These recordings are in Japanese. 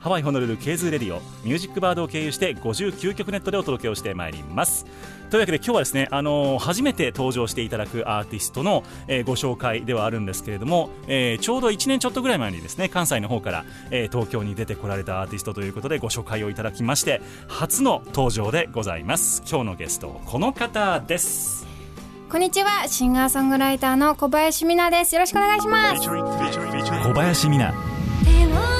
ハワイホノルルケーズレディオミュージックバードを経由して59曲ネットでお届けをしてまいります。というわけで今日はですね、あのー初めて登場していただくアーティストの、えーご紹介ではあるんですけれども、えーちょうど1年ちょっとぐらい前にですね関西の方から、えー東京に出てこられたアーティストということでご紹介をいただきまして初の登場でございます。今日のゲストこの方です。こんにちは、シンガーソングライターの小林美奈です。よろしくお願いします。小林美奈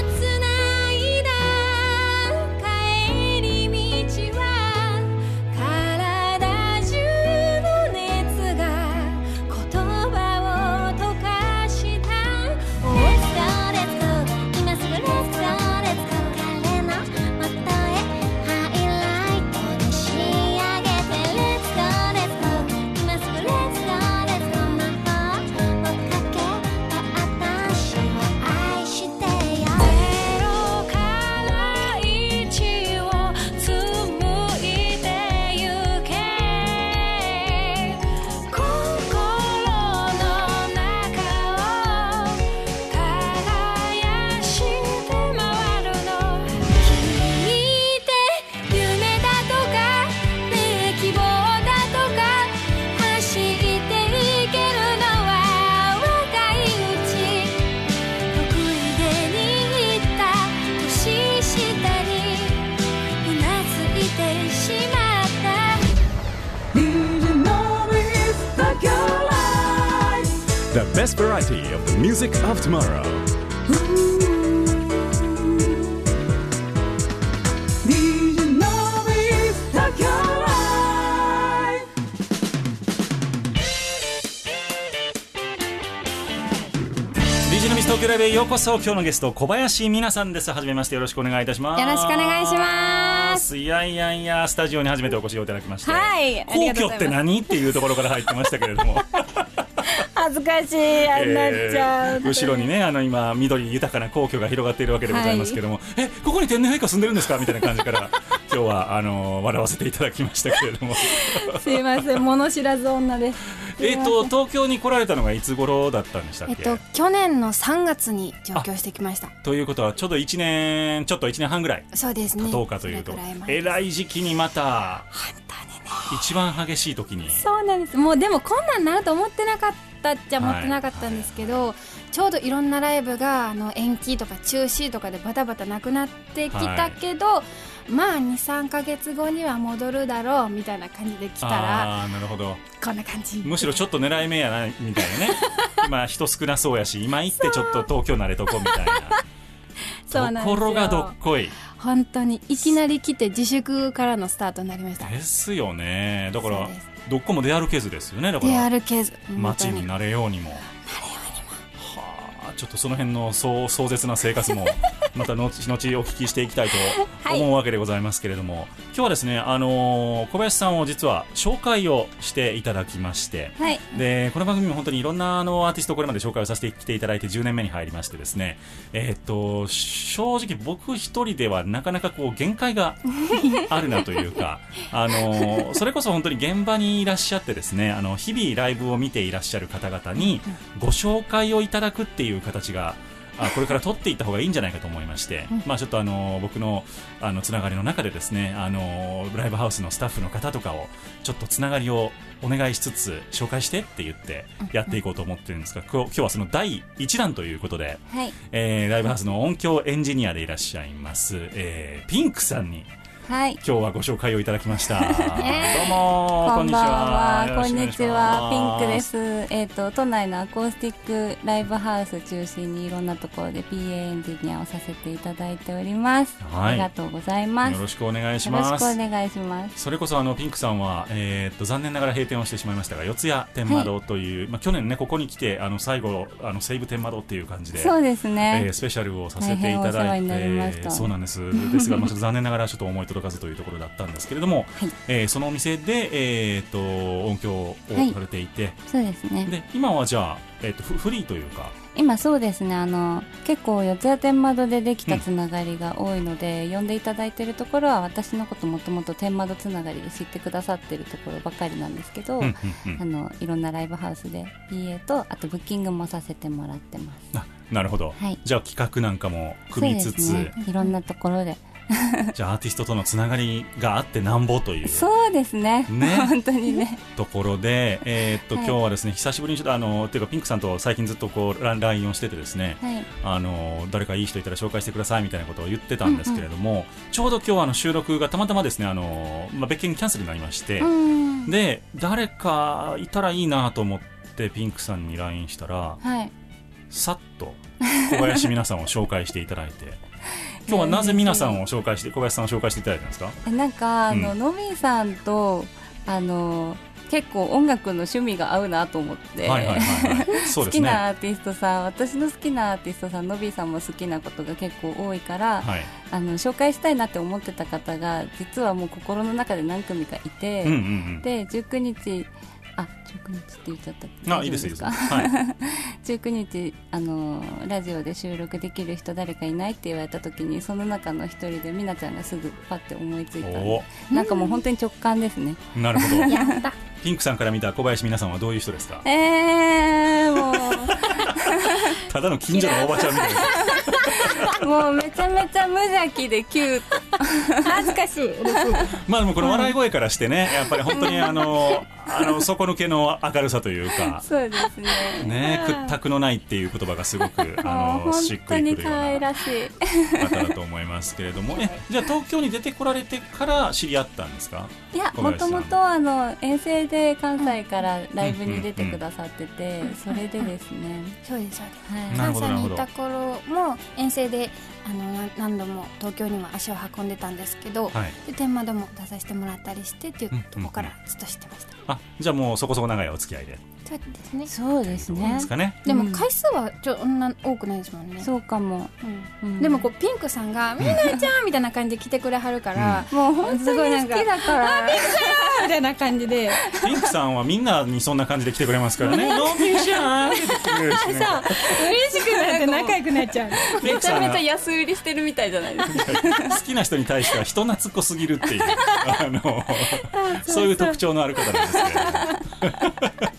best variety of the music of tomorrow. DJ のミス東京ライブへようこそ今日のゲスト小林美奈さんです。はじめましてよろしくお願いいたします。よろしくお願いします。いやいやいやスタジオに初めてお越しいただきまして。はいありがとうございます。皇居って何？っていうところから入ってましたけれども恥ずかしいあんなっちゃ後ろにねあの今緑豊かな皇居が広がっているわけでございますけども、えここに天皇陛下住んでるんですか？みたいな感じから 今日はあの笑わせていただきましたけれども。すいません物知らず女ですえっと東京に来られたのがいつ頃だったんでしたっけ、えっと去年の3月に上京してきました。ということはちょうど1年ちょっと1年半ぐらい。そうですね。どうかというと。えらい時期にまた本当にね。一番激しい時に。そうなんです。もうでもこんなんなると思ってなかったっちゃ思ってなかったんですけど、ちょうどいろんなライブがあの延期とか中止とかでバタバタなくなってきたけど、まあ23か月後には戻るだろうみたいな感じで来たらああなるほど。こんな感じ。むしろちょっと狙い目やなみたいなね。今人少なそうやし今行ってちょっと東京慣れとこみたいそう。なんところがどっこい。本当にいきなり来て自粛からのスタートになりました。ですよね。だからどこも出歩けずですよねだか出ら歩けず。街になれようにも。はあちょっとその辺の壮壮絶な生活も また後々お聞きしていきたいと思うわけでございますけれども、今日はですね、あのー小林さんを実は紹介をしていただきまして、はい。でこの番組も本当にいろんなあのアーティストをこれまで紹介をさせてきていただいて10年目に入りましてですね、えーっと正直僕一人ではなかなかこう限界が あるなというか、あのそれこそ本当に現場にいらっしゃってですねあの日々ライブを見ていらっしゃる方々にご紹介をいただくっていう形があこれから取っていった方がいいんじゃないかと思いまして、まあちょっとあの僕のあのつながりの中でですねあのライブハウスのスタッフの方とかをちょっとつながりをお願いしつつ紹介してって言ってやっていこうと思ってるんですが、今日今日はその第1弾ということで、はい。えーライブハウスの音響エンジニアでいらっしゃいます、えーピンクさんにはい。今日はご紹介をいただきました。どうえも。こんばんは。こんにちは。ピンクです。えっ、と都内のアコースティックライブハウス中心にいろんなところで PA エンジニアをさせていただいております、はい。ありがとうございます。よろしくお願いしよろしくます。お願いします。それこそあのピンクさんは、えーっと残念ながら閉店をしてしまいましたが四谷天窓という、まあ、去年ねここに来てあの最後あの西武天窓っていう感じで。そうですね、えースペシャルをさせていただいてたそうなんです。ですが、まあ、ちょっと残念ながらちょっと思い届かずというところだったんですけれども、はい。えーそのお店で、えーっと音響をはいされてい。て、そうですね。で今はじゃあ、えーっとフフリーというか。今そうですね。あの結構四谷天窓でできたつながりが多いので、呼んでいただいてるところは私のこともともと天窓つながりで知ってくださってるところばかりなんですけど、うんうんうん。あのいろんなライブハウスで PA とあとブッキングもさせてもらってます。あなるほど、はい。じゃあ企画なんかも組みつつ、ね。いろんなところで じゃあアーティストとのつながりがあってなんぼという。そうですね。ね。本当にね。ところで、えーっとはい。今日はですね久しぶりにちょっとあのっていうかピンクさんと最近ずっとこうラ LINE をしててですね、はい。あの誰かいい人いたら紹介してくださいみたいなことを言ってたんですけれども、ちょうど今日あの収録がたまたまですねあの、まあ、別件キャンセルになりまして、うんで誰かいたらいいなと思ってピンクさんに LINE したらはい。さっと小林皆さんを紹介していただいて 今日はなぜ皆さんを紹介して小林さんを紹介していただいたんですかえなんかあの、うのびーさんとあの結構音楽の趣味が合うなと思って、はいはいはいはい。そう好きなアーティストさん私の好きなアーティストさんのびーさんも好きなことが結構多いから、はい。あの紹介したいなって思ってた方が実はもう心の中で何組かいて、うんうんうん。で19日あ19日って言っちゃった。あいいですいいです。かはい。19日あのラジオで収録できる人誰かいないって言われた時にその中の一人でみなちゃんがすぐパッて思いついた。なんかもう本当に直感ですね。なるほど。やった。ピンクさんから見た小林皆さんはどういう人ですか？えー、も ただの近所のおばちゃんみたいな。うもうめちゃめちゃ無邪気でキュート。恥ずかしい。まあでもこの笑い声からしてねやっぱり本当にあのあの底抜けの明るさというかそうですね。ね屈託のないっていう言葉がすごくあのしっく本当にりくるよう可愛ならしい方だと思いますけれども。えじゃあ東京に出てこられてから知り合ったんですか？いやもともとあの遠征で関西からライブに出てくださってて、それでですね、そうですそうです。はい、関西にいた頃も遠征であのな何度も東京には足を運んでたんですけど、はい。で天窓も出させてもらったりしてっていううんとこからずっと知ってました、あじゃあもうそこそこ長いお付き合いでそうですね。そうですどうねですかね。でもうん。回数はちょそんな多くないですもんね、そうかも、でもこうピンクさんが「みんなちゃん」みたいな感じで来てくれはるから、もう本当に好きだから。みたいな感じで。ピンクさんはみんなにそんな感じで来てくれますからね「のびちゃん!」って言って嬉しくなって仲良くなっちゃう。めちゃめちゃ安売りしてるみたいじゃないですか。好きな人に対しては人懐っこすぎるっていう。あのそういう特徴のある方なんですけれども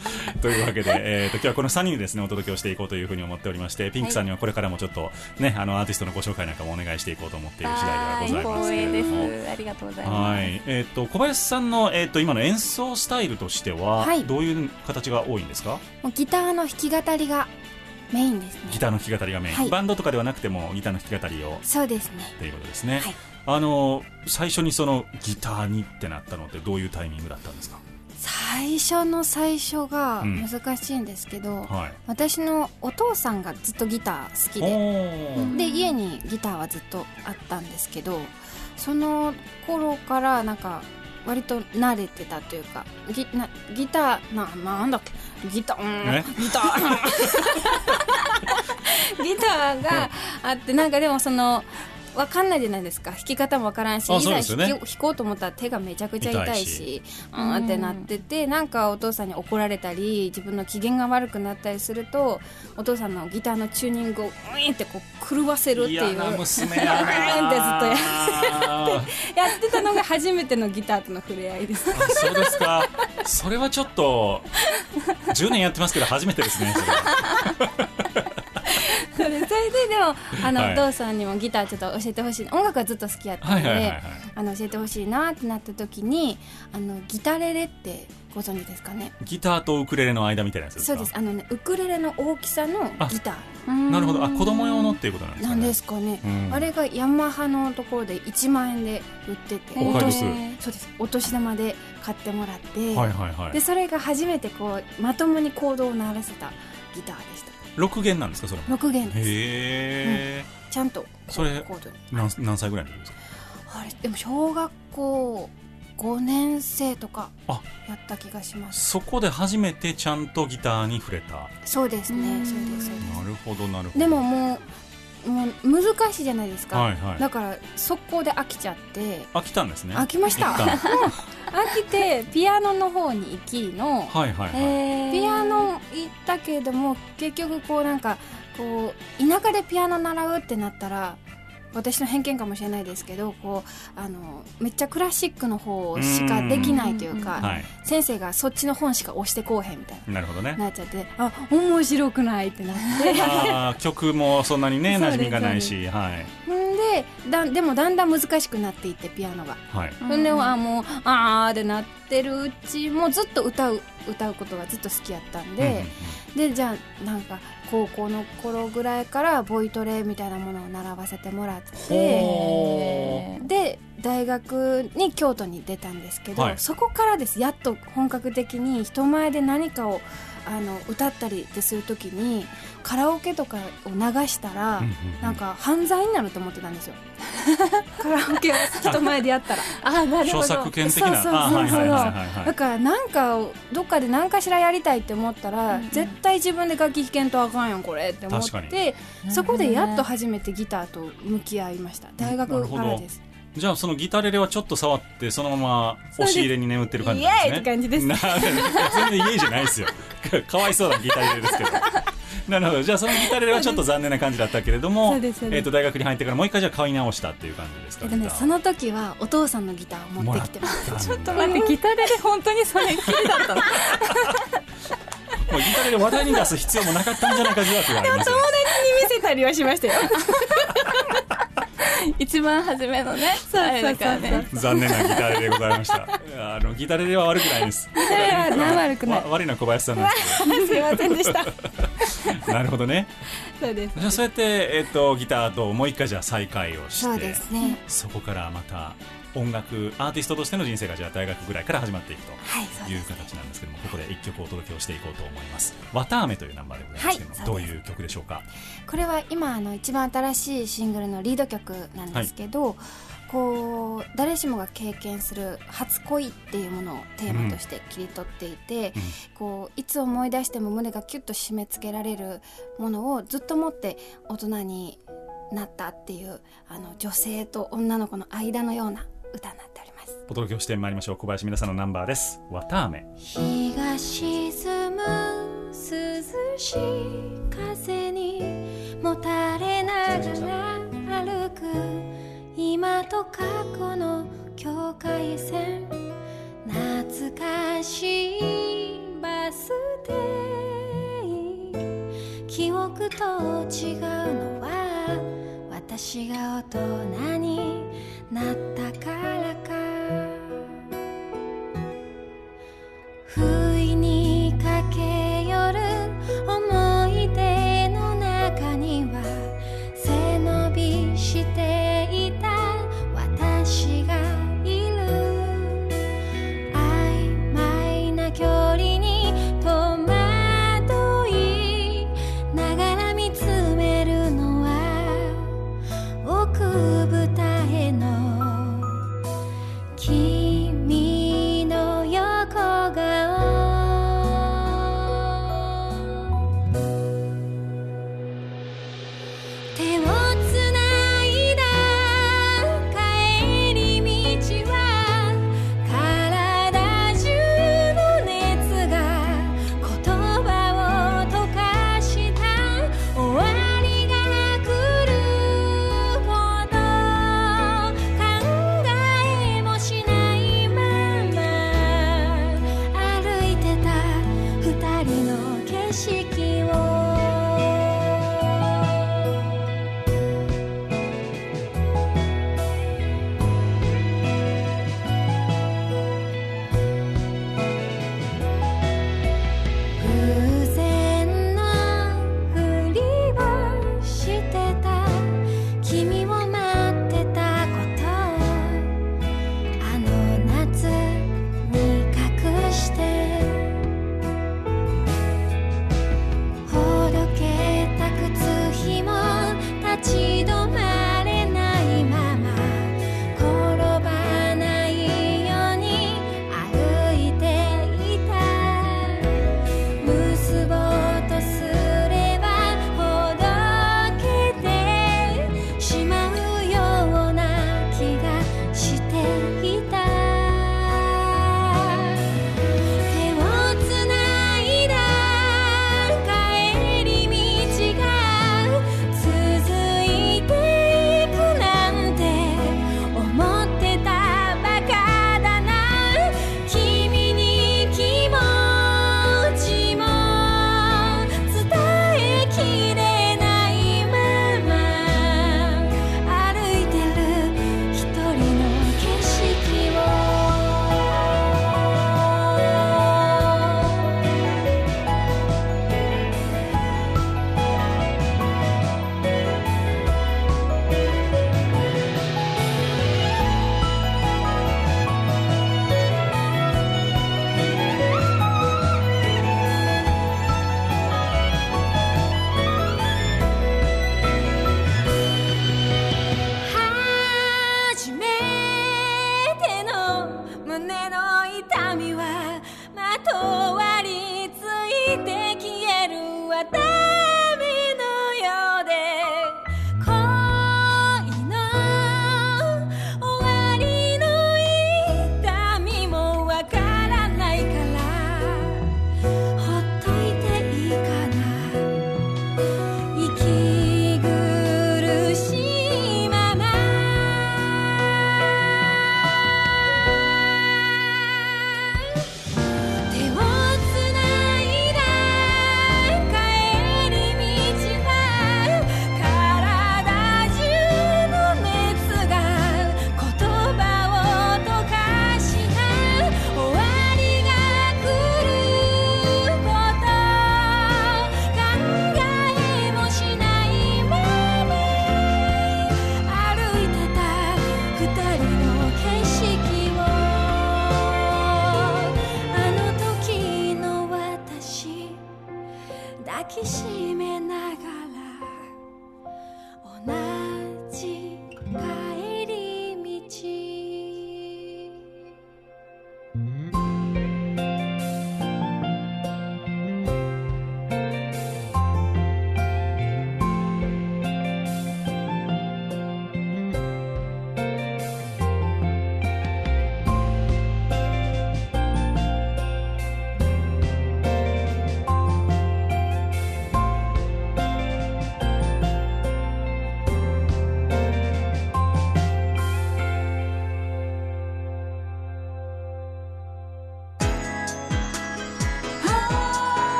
というわけで、えー、と今日はこの3人でですねお届けをしていこうというふうに思っておりましてピンクさんにはこれからもちょっとねあのアーティストのご紹介なんかもお願いしていこうと思っている次第ではございますけれども。すありがとうござい。ます、はい。えー、と小林さんの、えー、と今の演奏スタイルとしては、はい。どういう形が多いんですか？もうギターの弾き語りがメインですね。ギターの弾き語りがメイン、はい。バンドとかではなくてもギターの弾き語りを。そうですね。っていうことですね、はい。あの最初にそのギターにってなったのってどういうタイミングだったんですか？最初の最初がうん。難しいんですけど、はい。私のお父さんがずっとギター好きおでー。で家にギターはずっとあったんですけどその頃からなんか割と慣れてたというかギなギターななんだっけ？ギター、うんえ？ギター。ギターがあってなんかでもそのわかんないじゃないですか。弾き方もわからんしあいざ弾き弾こうと思ったら手がめちゃくちゃ痛いし痛うんってなっててなんかお父さんに怒られたり自分の機嫌が悪くなったりするとお父さんのギターのチューニングをウィーンってこう狂わせるっていう。っ てずっとやあやってたのが初めてのギターとの触れ合いです。そうですか。それはちょっと10年やってますけど初めてですねそれはそれででもあの、はい。お父さんにもギターちょっと教えてほしい。音楽はずっと好きやったので、教えてほしいなってなった時にあのギタレレってこご存知ですかね？ギターとウクレレの間みたいなやつですか？そうです。あのねウクレレの大きさのギタなるほど。あ子供用のっていうことなんですかね？ーなんですかね。うん。あれがヤマハのところで1万円で売ってて。お買い得そうです。お年玉で買ってもらって、はいはいはい。でそれが初めてこうまともにコードを鳴らせたギターでした6弦なんですかそれも？6弦です。へえ、ちゃんとそれ何何歳ぐらいの時ですか？あれでも小学校5年生とかあ。やった気がします。そこで初めてちゃんとギターに触れた。なそうですねうんそうですそうです。るほどなるほど。でももうもう難しいじゃないですか、はいはい。だから速攻で飽きちゃって。飽きたんですね。飽きました。飽き てピアノの方に行きのはいはいはい、ピアノ行ったけれども結局こうなんかこう田舎でピアノ習うってなったら私の偏見かもしれないですけどこうあのめっちゃクラシックの方しかできないというかはい。先生がそっちの本しか押してこうへんみたいな。るほどね。ななっちゃってあ面白くないってなって。曲もそんなにね 馴染みがないしはい。んでだでもだんだん難しくなっていってピアノが。はい。ほんであもうあーってなってるうちもずっと歌う歌うことがずっと好きやったんで、でじゃあなんか高校の頃ぐらいからボイトレみたいなものを習わせてもらってへで大学に京都に出たんですけど、はい。そこからです。やっと本格的に人前で何かをあの歌ったりでする時にカラオケとかを流したら、うんうんうん。なんか犯罪になると思ってたんですよ カラオケを人前でやったら。あなるほど。著作権的な。そうそうそうそう。だからなんかをどっかで何かしらやりたいって思ったら、うんうん。絶対自分で楽器弾けんとあかんやんこれって思ってそこでやっと初めてギターと向き合いました。大学からです。じゃあそのギタレレはちょっと触ってそのまま押し入れに眠ってる感じイなんですね。エーイって感じです。な全然イエーイじゃないですよ。かわいそうなギタレレですけど なるほど。じゃあそのギタレレはちょっと残念な感じだったけれどもえー、と大学に入ってからもう一回じゃあ買い直したっていう感じですかでねギター。その時はお父さんのギターを持ってきてます。ちょっと待ってギタレで本当にそれっきりだったの。もうギタレレ話題に出す必要もなかったんじゃないか疑惑がありますよね。見せたりはしましたよ 一番初めのねあれだからね。残念なギタレレでございました。あのギタレレは悪くないです。ギタレレはな悪くない。わ悪いのは小林さんなんですすいませんでした。け どなるほどね。そうです。じゃあそうやって、えっとギターともう一回じゃあ再会をしてそうですね。そこからまた音楽アーティストとしての人生がじゃあ大学ぐらいから始まっていくとはいそう形なんですけどもここで一曲お届けをしていこうと思います「わたあめ」というナンバーでございますけども、はいどういう曲でしょうか？これは今あの一番新しいシングルのリード曲なんですけど、こう誰しもが経験する初恋っていうものをテーマとして切り取っていて、うん。こういつ思い出しても胸がキュッと締め付けられるものをずっと持って大人になったっていうあの女性と女の子の間のような歌になっております。お届けをしてまいりましょう。小林皆さんのナンバーです「わたあめ。日が沈む涼しい風にもたれながら歩く。今と過去の境界線。懐かしいバス停。記憶と違うのは私が大人になったからか。不意に駆け寄る思い。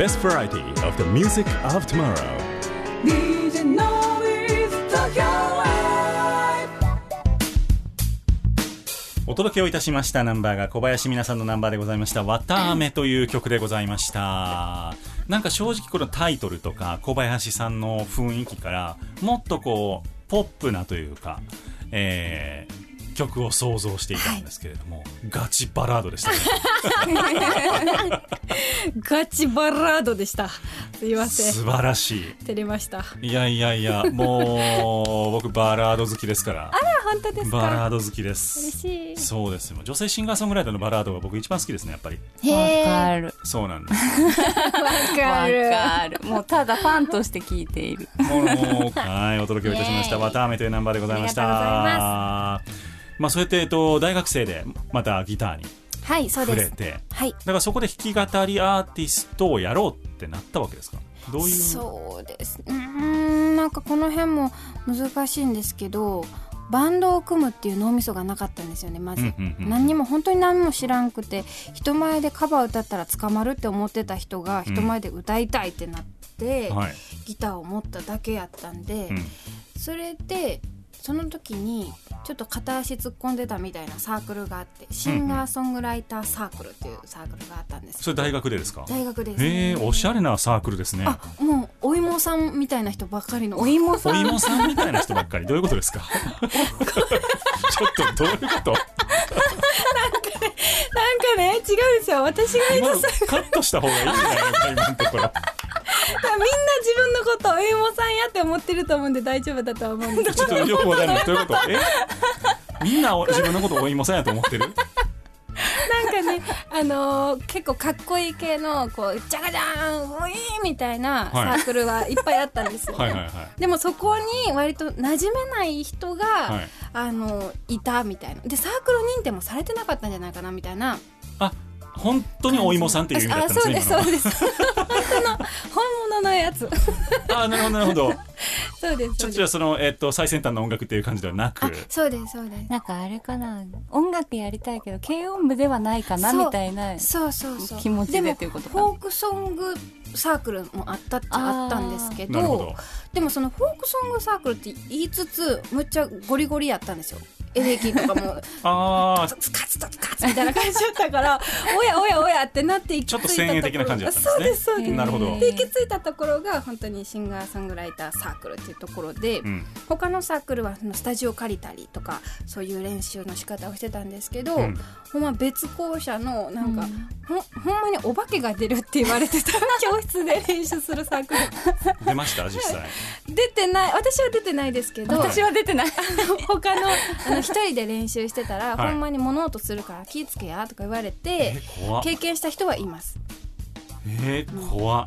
Best variety of the music of tomorrow. DJ Noise Tokyo Live お届けをいたしましたナンバーが小林皆さんのナンバーでございました「わたあめ」という曲でございました。なんか正直このタイトルとか小林さんの雰囲気からもっとこうポップなというか、えー曲を想像していたんですけれども、ガチバラードでしたね。ガチバラードでした。すいません。素晴らしい。照れました。いやいやいやもう僕バラード好きですか ら。本当ですか？バラード好きです。嬉しい。そうですよ。女性シンガーソングライターのバラードが僕一番好きですねやっぱり。へわかる。そうなんです。わわかる。かる。もうただファンとして聞いている。もうはいお届けをいたしました「わたあめ」というナンバーでございました。ありがとうございまあそうやって、えっと、大学生でまたギターにはいそうです。触れて。はい。だからそこで弾き語りアーティストをやろうってなったわけですか？どういう？そうです。うーんなんかこの辺も難しいんですけどバンドを組むっていう脳みそがなかったんですよねまず、うんうんうん何にも本当に何も知らんくて人前でカバー歌ったら捕まるって思ってた人が人前で歌いたいってなって、はい、ギターを持っただけやったんで、うん。それでその時にちょっと片足突っ込んでたみたいなサークルがあってシンガーソングライターサークルっていうサークルがあったんですそれ大学でですか？大学です、へえおしゃれなサークルですね。あもうお芋さんみたいな人ばっかりの。お芋さん。お芋さんみたいな人ばっかり。どういうことですか？ちょっとどういうこと？なんかね違うんですよ。私がカットした方がいいんじゃないのか今のところみんな自分のことをお芋さんやって思ってると思うんで大丈夫だとは思うんですちょっとよくわからない。どういうこと？え？みんなお自分のことをお芋さんやと思ってる？なんかね、あのー結構かっこいい系のこうジャガジャーンウィーンみたいなサはい。ークルはいっぱいあったんですよ、ねはいはいはい。でもそこに割と馴染めない人が、はい。あのいたみたいな。でサークル認定もされてなかったんじゃないかなみたいな。あ本当にお芋さんっていう意味だったんですねあそうですそうですの本物のやつ。あなるほどなるほど。そうですちょっとそうです。じゃあその、えっと最先端の音楽っていう感じではなく。あそうですそうです。なんかあれかな。音楽やりたいけど軽音部ではないかなみたいなそうそうそう。気持ちでもっていうことか。なフォークソングサークルもあったっちゃあったんですけどなるほど。でもそのフォークソングサークルって言いつつむっちゃゴリゴリやったんですよエレキとかも ああカツカツカツカツみたいな感じだったから おやおやおやってなっていきちょっと先鋭的な感じだったんですね。そうですそうです。なるほど。で行き着いたところが本当にシンガーソングライターサークルっていうところで、うん。他のサークルはそのスタジオ借りたりとかそういう練習の仕方をしてたんですけど、うん。ほんま別校舎のなんか、ほんほんまにお化けが出るって言われてた教室で練習するサークル。出ました実際。出てない。私は出てないですけど。私は出てない。他の一人で練習してたら、はい。ほんまに物音するから気ぃつけやとか言われて経験した人はいますえー、怖っ。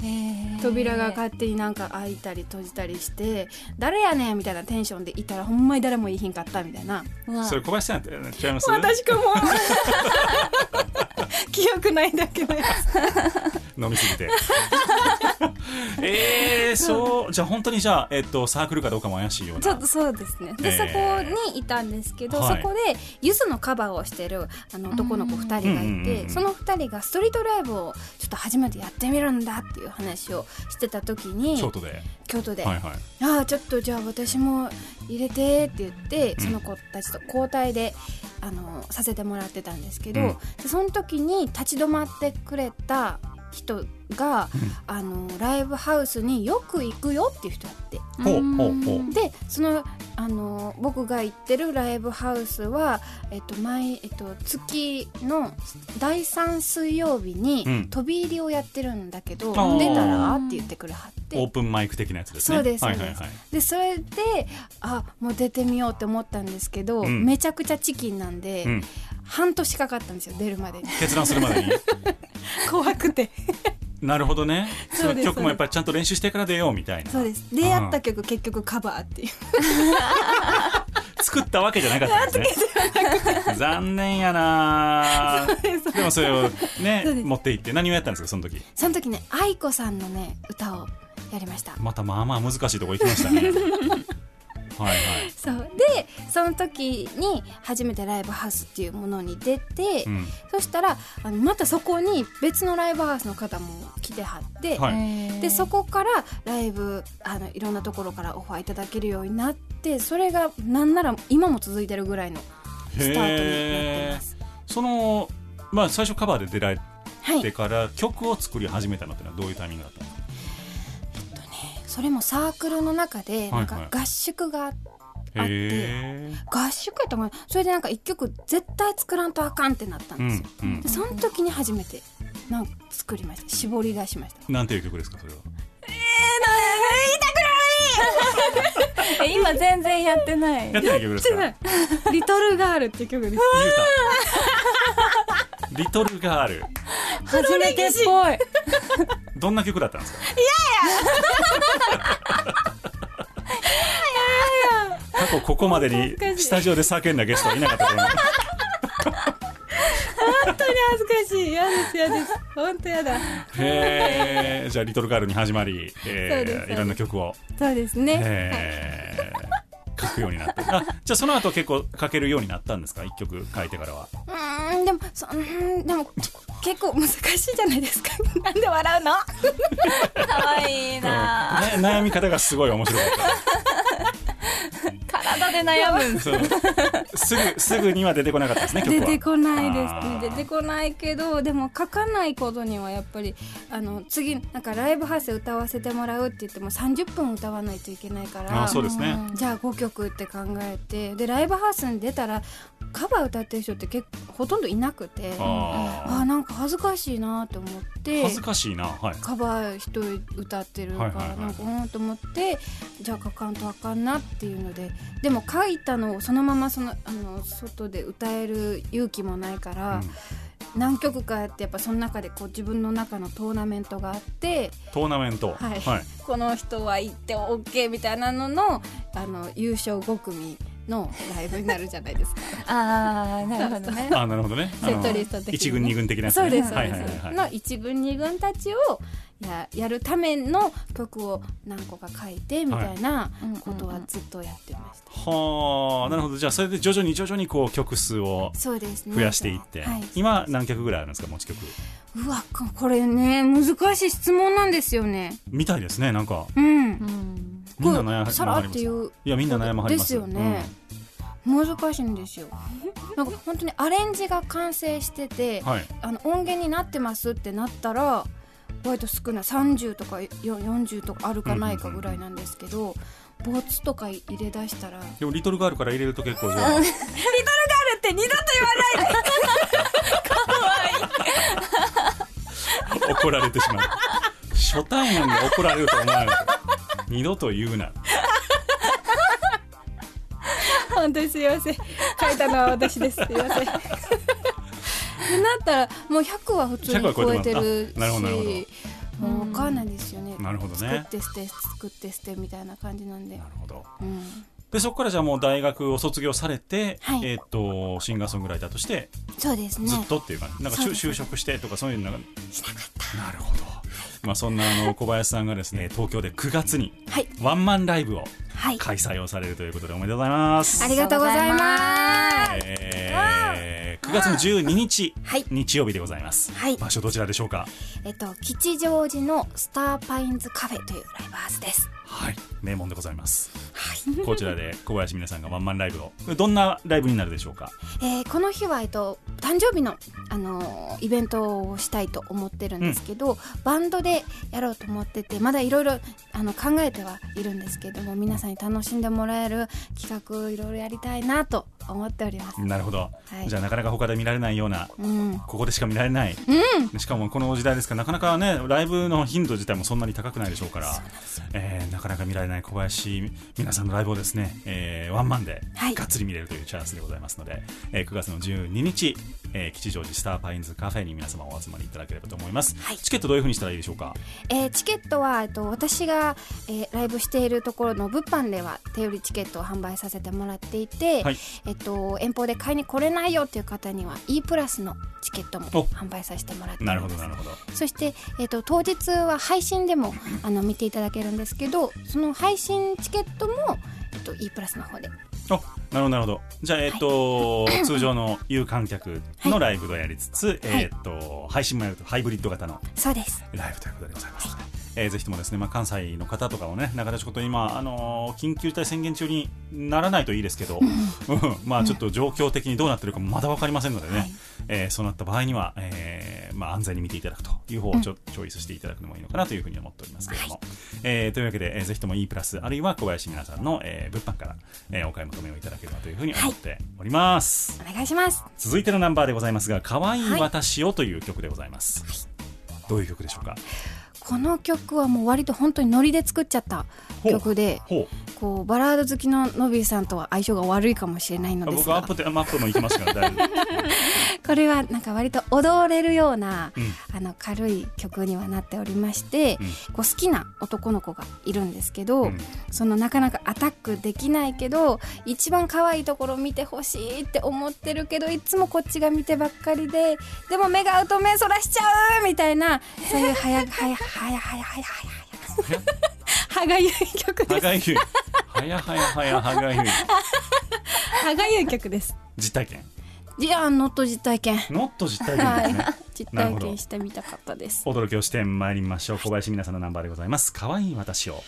扉が勝手になんか開いたり閉じたりして誰やねんみたいなテンションでいたらほんまに誰もいいひんかったみたいな。それ小林さんって違います？私かも。記憶ないだけのやつ飲みすぎて。えー、そう。じゃあ本当にじゃあ、えっと、サークルかどうかも怪しいような。ちょっとそうですね。で、えー。そこにいたんですけど、はい。そこでゆずのカバーをしてるあの男の子2人がいて、その2人がストリートライブをちょっと初めてやってみるんだっていう話をしてた時に京都で。京都で、はいはい。ああちょっとじゃあ私も入れてって言って、その子たちと交代であのさせてもらってたんですけど、うん。でその時に立ち止まってくれた人が、あのライブハウスによく行くよっていう人だって。でそのあの僕が行ってるライブハウスは、えっと毎えっと、月の第3水曜日にうん。飛び入りをやってるんだけど、ー。出たらって言ってくれはって。オープンマイク的なやつですね。そうですです。でそれであもう出てみようって思ったんですけど、うん。めちゃくちゃチキンなんで、うん。半年かかったんですよ出るまでに。決断するまでに。怖くてなるほどね。その曲もやっぱりちゃんと練習してから出ようみたいな。そうです。でやった曲結局カバーっていう。作ったわけじゃなかったんですね。残念やなでもそれをね持って行って何をやったんですかその時？その時ね愛子さんのね歌をやりました。またまあまあ難しいとこ行きましたね はいはい。そう。でその時に初めてライブハウスっていうものに出て、うん。そしたらあのまたそこに別のライブハウスの方も来てはって、はい。でそこからライブあのいろんなところからオファーいただけるようになってそれがなんなら今も続いてるぐらいのスタートになってます。そのまあ最初カバーで出られはい。てから曲を作り始めたのってのはどういうタイミングだったんですか？それもサークルの中でなんか合宿があって、へえ合宿やったかな。それでなんか一曲絶対作らんとあかんってなったんうですよ、んうんでその時に初めてなんか作りました。絞り出しました。なんていう曲ですかそれは？え今全然やってない。やってない曲ですか？ない。リトルガールっていう曲ですリトルガール。初めてっぽい。どんな曲だったんですか？過去ここまでにスタジオで叫んだゲストはいなかったと思う。本当に恥ずかしい。嫌です嫌です。本当嫌だ。へえじゃあリトルガールに始まり、えーいろんな曲を、そうですね、えー書くようになってあ じゃあその後結構書けるようになったんですか？一曲書いてからは。うーんでもそんでも結構難しいじゃないですか。なんで笑うの？可愛いな。ね悩み方がすごい面白かっ体で悩むんたそう。すぐすぐには出てこなかったですね 出てこないです出てこないけどでも書かないことにはやっぱりあの次なんかライブハウスで歌わせてもらうって言っても30分歌わないといけないからあそうですね。じゃあ5曲って考えてでライブハウスに出たらカバー歌ってる人って結構ほとんどいなくてああーなんか恥ずかしいなと思っーて恥ずかしいなはい。カバー一人歌ってるから、はいはいはい。なんかうんと思ってじゃあ書かんとあかんなっていうのででも書いたのをそのままそのあの外で歌える勇気もないから、何曲かやってやっぱその中でこう自分の中のトーナメントがあってトーナメント。はい。はい、この人は行って OK みたいなののあの優勝5組のライブになるじゃないですか。ああなるほどね。あなるほどね。セットリスト的にね。一軍二軍的なやつ、ね、そうですそうはいです、はい。はいはいの一軍二軍たちをややるための曲を何個か書いてみたいなことはずっとやってました、はあなるほど。じゃあそれで徐々に徐々にこう曲数をそうですね。増やしていって、はい、今何曲ぐらいあるんですか持ち曲？うわここれね難しい質問なんですよね。みたいですねなんか。うん。うんみんな悩まさらっていういやみんな悩まはります。ですよね、難しいんですよ。なんか本当にアレンジが完成してて、うんはい。あの音源になってますってなったら割と少ない。30とかよ40とかあるかないかぐらいなんですけど、ボツとか入れ出したら。でもリトルガールから入れると結構じゃあ。って二度と 怒られてしまう。初対面で怒られると思わない二度と言うな。本当にすいません。書いたのは私です。すいません。なったらもう100は普通100はに超えてるしあなるほどなるほもう分かんないですよね。なるほど作っねて捨て作って捨てみたいな感じなんで。なるほど。うん。でそこからじゃあもう大学を卒業されて、はい。えーっとシンガーソングライターとしてそうですね。ずっとっていうか、なんか就職してとかそういうのが。しなかった。なるほどまあそんなあの小林さんがですね東京で9月にはい。ワンマンライブをはい。開催をされるということでおめでとうございます。ありがとうございます。えー9月の12日、はい。日曜日でございます、はい。場所どちらでしょうか？えっと吉祥寺のスターパインズカフェというライブハウスです。はい。名門でございます、こちらで小林皆さんがワンマンライブを。どんなライブになるでしょうか？えーこの日は、えっと、誕生日の、あのーイベントをしたいと思ってるんですけど、バンドでやろうと思っててまだいろいろあの考えてはいるんですけども皆さんに楽しんでもらえる企画いろいろやりたいなと思っております。なるほど、はい。じゃあなかなか他で見られないようなうん、ここでしか見られない、しかもこの時代ですか。らなかなかねライブの頻度自体もそんなに高くないでしょうから。えーなかなか見られない小林皆さんのライブをですね、えーワンマンではい。がっつり見れるというチャンスでございますので、えー9月の12日、えー吉祥寺スターパインズカフェに皆様お集まりいただければと思います、はい。チケットどういうふうにしたらいいでしょうか？えーチケットは、えっと、私が、えーライブしているところの物販では手売りチケットを販売させてもらっていて、はい。えっと、遠方で買いに来れないよっていう方には E プラスのチケットもお販売させてもらっています。なるほどなるほど。そして、えっと当日は配信でもあの見ていただけるんですけどその配信チケットもと E プラスの方であなるほどなるほど。じゃあえっ、と、通常の有観客のライブをやりつつ、えっ、と配信もやるとハイブリッド型のそうです。ライブということでございます。ので、えーぜひともですね、まあ、関西の方とかをね中田仕事今、あのー緊急事態宣言中にならないといいですけど、うんまあちょっと状況的にどうなってるかまだ分かりませんのでね、はいえーそうなった場合には、えーまあ、安全に見ていただくという方をちょ、チョイスしていただくのもいいのかなというふうに思っておりますけれども、えーというわけで、えーぜひとも E プラスあるいは小林皆さんの、えー物販から、えーお買い求めをいただければというふうに思っております。お願いします。続いてのナンバーでございますが「可愛い私を」という曲でございます、どういう曲でしょうか？この曲はもう割と本当にノリで作っちゃった曲でこうバラード好きのノビーさんとは相性が悪いかもしれないのあですが。僕アップップもいきますから大丈夫。これはなんか割と踊れるような、うん。あの軽い曲にはなっておりまして、うん。こう好きな男の子がいるんですけど、うん。そのなかなかアタックできないけど一番可愛いところを見てほしいって思ってるけどいつもこっちが見てばっかりででも目が合うと目そらしちゃうみたいなそういうはやはやはやはやはやはや歯がゆい曲です。歯がゆい。はやはやはや歯がゆい。歯がゆい曲です。実体験。いやノット実体験。ノット実体験はい。ですね実体験してみたかったです。お届けをしてまいりましょう。小林皆さんのナンバーでございます。可愛い私を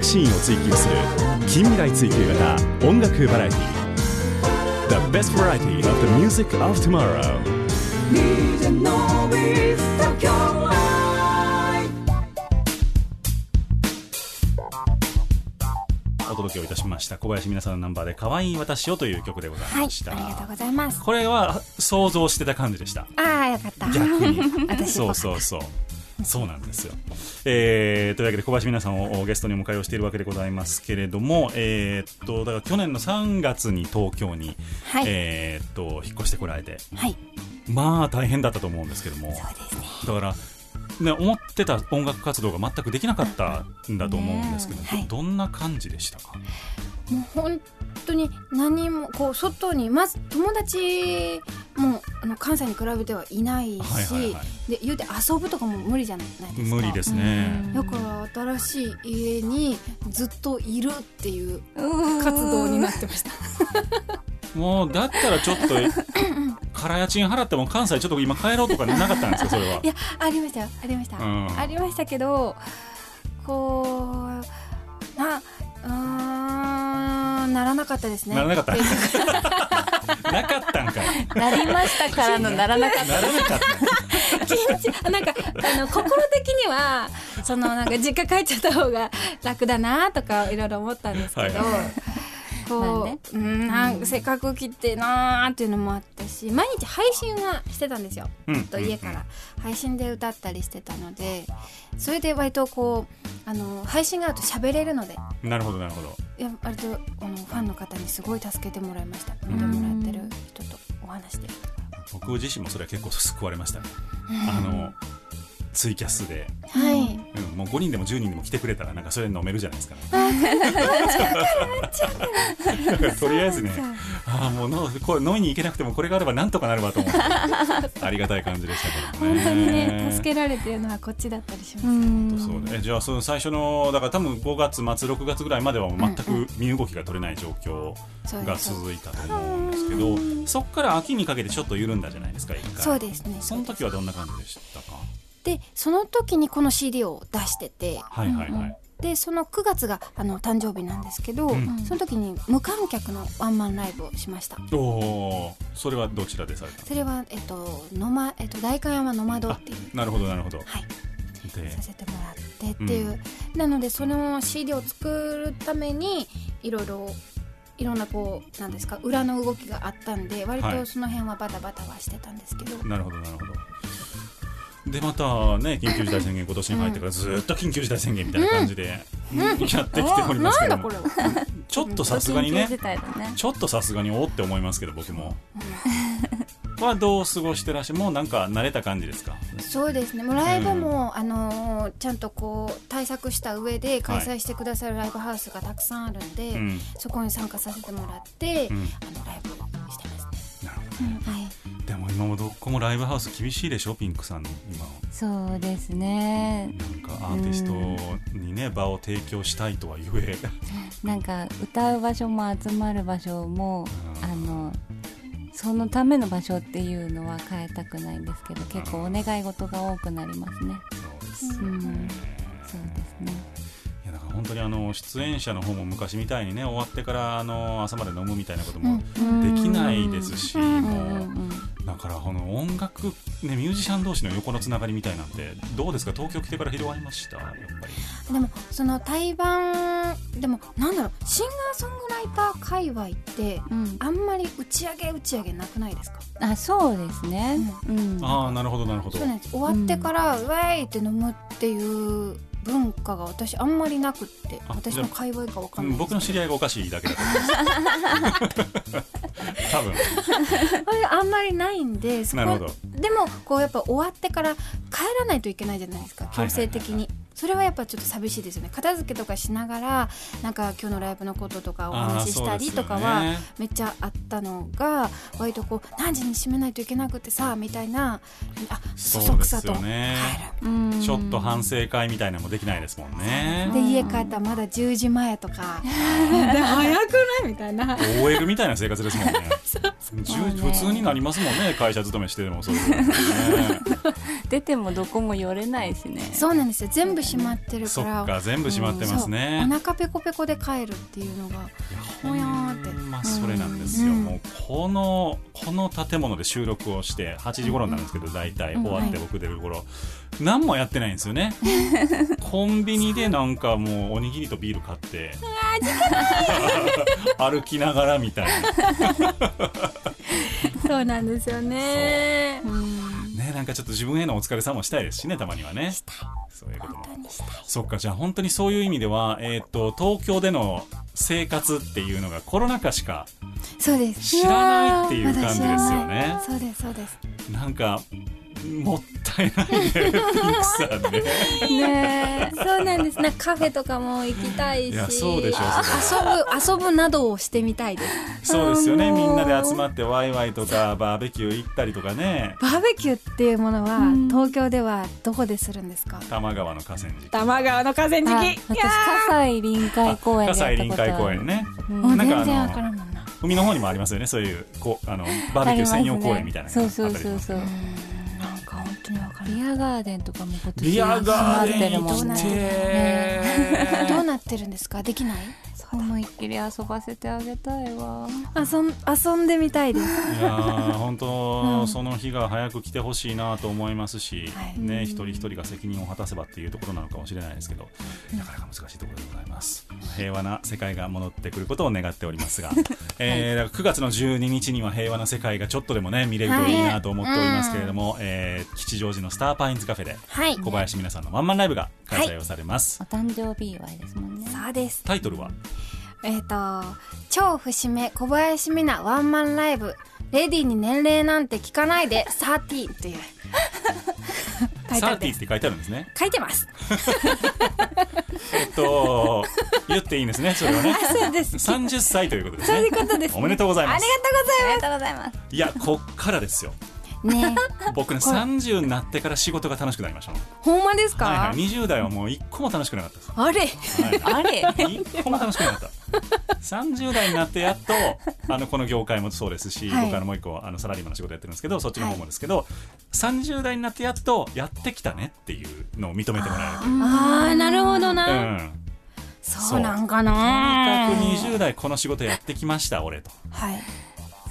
楽シーンを追求する近未来追求型音楽バラエティ The best variety of the music of tomorrow. お届けをいたしました。小林皆さんのナンバーで可愛い私をという曲でございはいました、ありがとうございます。これは想像してた感じでした。ああよかった。逆に。そうそうそう。そうなんですよ、えーというわけで小林皆さんをゲストにお迎えをしているわけでございますけれども、えーっとだから去年の3月に東京に、はい、えーっと引っ越してこられて。はい。まあ大変だったと思うんですけども。ね。だから、ね、思ってた音楽活動が全くできなかったんだと思うんですけど、はい。どんな感じでしたか？もう本当に何もこう外にまず友達もあの関西に比べてはいないし、はいはいはい。で言うて遊ぶとかも無理じゃないですか。無理ですね、だから新しい家にずっといるっていう活動になってました。もうだったらちょっと 空家賃払っても関西ちょっと今帰ろうとかなかったんですか？それは。いやありましたよ。ありました、うん。ありましたけどこうならなかったですね。ならなかった。なかったんかい。なりましたからのならなかったならなかった。緊張なんかあの心的にはそのなんか実家帰っちゃった方が楽だなとかいろいろ思ったんですけど、はいはいはいこなんで？ううん。なんかせっかく来てなーっていうのもあったし毎日配信はしてたんですよ、うん。と家から。配信で歌ったりしてたのでそれで割とこうあの配信があると喋れるので。なるほどなるほど。いや割とあのファンの方にすごい助けてもらいました。見てもらってる人とお話してる僕自身もそれは結構救われましたね。あのツイキャスで、はい、うん、もう5人でも10人でも来てくれたらなんかそれ飲めるじゃないですか、とりあえずねああもうのこれ飲みに行けなくてもこれがあればなんとかなるわと思って ありがたい感じでしたけどね。本当にね助けられてるのはこっちだったりします、うん。そうね、じゃあその最初のだから多分5月末6月ぐらいまではもう全く身動きが取れない状況が続いたと思うんですけどそこから秋にかけてちょっと緩んだじゃないですか一回。そうですね。その時はどんな感じでしたか？でその時にこの CD を出してて。はいはいはい、でその9月があの誕生日なんですけど、ん。その時に無観客のワンマンライブをしました。おそれはどちらでされたそれは、えっとのまえっと、代官山ノマドっていう。かなるほどなるほど。はい。で。させてもらってっていう、なのでその CD を作るためにいろいろいろんなこうなんですか裏の動きがあったんで割はい。とその辺はバタバタはしてたんですけど、なるほどなるほどでまたね緊急事態宣言今年に入ってからずっと緊急事態宣言みたいな感じで、やってきておりますけどちょっとさすがにね。ちょっとさすがにおって思いますけど僕も。はどう過ごしてらっしゃるもうなんか慣れた感じですか？そうですね。もうライブも、あのーちゃんとこう対策した上で開催してくださるライブハウスがたくさんあるんで、うん。そこに参加させてもらって、うん。あのライブしてますね。なるほどね。はい、今もどこもライブハウス厳しいでしょ？ピンクさん今そうですね。なんかアーティストにね場を提供したいとは言え。なんか歌う場所も集まる場所もうんあのそのための場所っていうのは変えたくないんですけど結構お願い事が多くなりますね。そうですうん。よねそうですね。いやだから本当にあの出演者の方も昔みたいにね終わってからあの朝まで飲むみたいなこともできないですし、だからこの音楽、ね、ミュージシャン同士の横のつながりみたいなんてどうですか？東京来てから広がりました？やっぱり。でもその対バンでもなんだろうシンガーソングライター界隈ってうん。あんまり打ち上げ打ち上げなくないですか？あそうですね。うん。ああなるほどなるほど。そうなんです。終わってから、ウェイって飲むっていう文化が私あんまりなくってあ私の界隈かわかんうなんい僕の知り合いがおかしいだけだと思います多分。あんまりないんでそこなるほど。でもこうやっぱ終わってから帰らないといけないじゃないですか強制的に、それはやっぱちょっと寂しいですよね。片付けとかしながらなんか今日のライブのこととかお話ししたりとかはめっちゃあったのが割とこう何時に閉めないといけなくてさみたいなあそそくさと帰る。そうですよねうん。ちょっと反省会みたいなのもできないですもんね。で家帰ったらまだ10時前とか。で 早くないみたいな。OL みたいな生活ですもんね。じゅそう。ね。普通になりますもんね会社勤めしてでもそういうね。出てもどこも寄れないしね。そうなんですよ。全部閉まってるそからっか全部閉まってますね、そう。お腹ペコペコで帰るっていうのがほやーって。まあそれなんですよ、うん。もうこのこの建物で収録をして8時頃なんですけど大体終わって僕出る頃、何もやってないんですよね。コンビニでなんかもうおにぎりとビール買って 歩きながらみたいそうなんですよね。なねなんかちょっと自分へのお疲れさもしたいですしねたまにはね。そういうことも。そっかじゃあ本当にそういう意味では、えー、と東京での生活っていうのがコロナ禍しかそうです。知らないっていう感じですよね。そうですそうです。なんかもったいないね。ピンクさんねねえ。そうなんです。なカフェとかも行きたいし。そうでしょう遊ぶ遊ぶなどをしてみたいです。そうですよね。みんなで集まってワイワイとかバーベキュー行ったりとかね。バーベキューっていうものは、東京ではどこでするんですか？多摩川の河川敷。多摩川の河川あ敷私葛西臨海公園葛西臨海公園ね。うん。もうなんか全然わからんもんな。海の方にもありますよね。そういうこうあのバーベキュー専用公園みたいなのがあそうそうそうそうにビアガーデンとかも今年ビアガーデン閉まってるもん行きね。て どうなってるんですか？できない？思いっきり遊ばせてあげたいわ。遊ん遊んでみたいです。いやー本当、うん。その日が早く来てほしいなと思いますし、はい。ね、一人一人が責任を果たせばっていうところなのかもしれないですけど、なかなか難しいところでございます。平和な世界が戻ってくることを願っておりますが、えーだから9月の12日には平和な世界がちょっとでもね見れるといいなと思っておりますけれども、えー吉祥寺のスターパインズカフェではい。小林皆さんのワンマンライブが開催をされます、お誕生日祝いですもんね。そうです。タイトルは？えっ、と超節目小林美奈ワンマンライブ。レディーに年齢なんて聞かないで13っていう。タイトサーティーって書いてあるんですね。書いてます。えっと言っていいんですねそれはね。そうです。30歳ということですね。そういうことですおめでとうございます。ありがとうございます。ありがとうございます。いやこっからですよね。僕ね30になってから仕事が楽しくなりましたほんまですか、はいはい、20代はもう一個も楽しくなかったです、あれ？はい、あれ？一個も楽しくなかった。30代になってやっと あのこの業界もそうですし、はい。僕あのもう一個あのサラリーマンの仕事やってるんですけどそっちの方もですけど、30代になってやっとやってきたねっていうのを認めてもらえるああなるほどな、うん。そうなんかとになかく20代この仕事やってきました俺と。はい。ね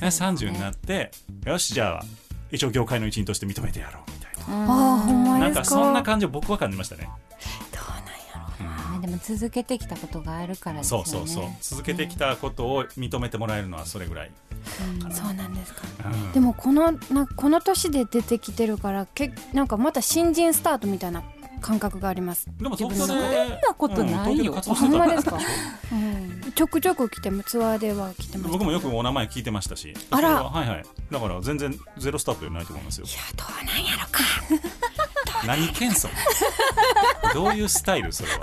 30になってよしじゃあ一応業界の一員として認めてやろうみたいああほんまななんですか？かそんな感じを僕は感じましたね。どうなんやろまあでも続けてきたことがあるからですよね。そうそうそう。続けてきたことを認めてもらえるのはそれぐらい、そうなんですか。うん。でもこのなこの年で出てきてるからけなんかまた新人スタートみたいな感覚があります。でも東京でそんなことないよ。活動してたほんまですか？でしょちょくちょく来てもツアーでは来てました僕もよくお名前聞いてましたし。あら。ははいはい。だから全然ゼロスタートじゃないと思いますよ。いやどうなんやろか。何謙遜？どういうスタイルそれは？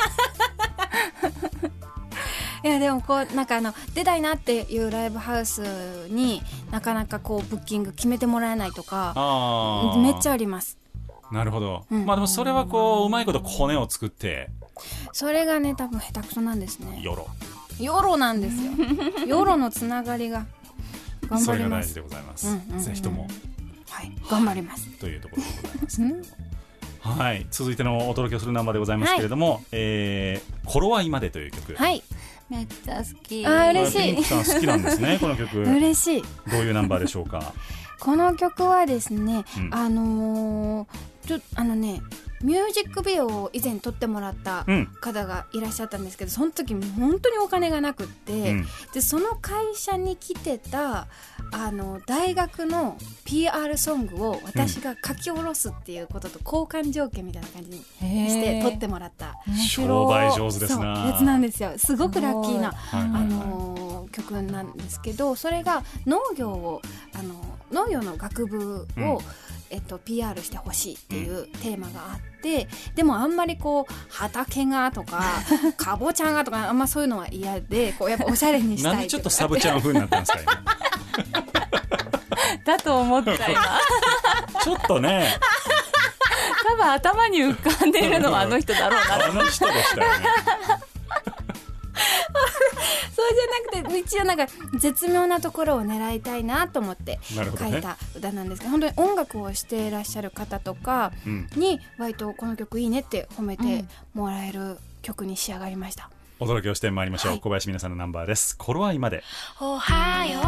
いやでもこうなんかあの出たいなっていうライブハウスになかなかこうブッキング決めてもらえないとかめっちゃありますなるほど、うん。まあでもそれはこううまいこと骨を作って。それがね多分下手くそなんですね。よろヨロなんですよ。ヨロのつながりが。頑それが大事張りますでございます、うんうんうん。ぜひとも。はい。頑張ります。というところでございますはい。続いてのお届けをするナンバーでございますけれども「えー頃合いまで」という曲。はい。めっちゃ好き。あー嬉しい。さん好きなんですねこの曲。ど 嬉しい。ういうナンバーでしょうか？この曲はですね、うん。あのーちょあのねミュージックビデオを以前撮ってもらったうん。方がいらっしゃったんですけどその時も本当にお金がなくって、うん。でその会社に来てたあの大学の PR ソングを私が書き下ろすっていうことと交換条件みたいな感じにして撮ってもらった。商売上手ですそうなやつなんですよ。すごくラッキーなあのー曲なんですけどそれが農業をあの農業の学部を、うんえっと、PR してほしいっていうテーマがあって、でもあんまりこう畑がとかかぼちゃがとかあんまそういうのは嫌でこうやっぱおしゃれにしたいなんでちょっとサブちゃん風になったんですか今？だと思った今。ちょっとね。多分頭に浮かんでいるのはあの人だろうな。あの人でしたよね そじゃなくて一応なんか絶妙なところを狙いたいなと思って書いた歌なんですけど本当に音楽をしていらっしゃる方とかうん。に割とこの曲いいねって褒めてもらえる曲に仕上がりました。お届けをしてまいりましょう、はい。小林皆さんのナンバーです。頃合いまで。おはよう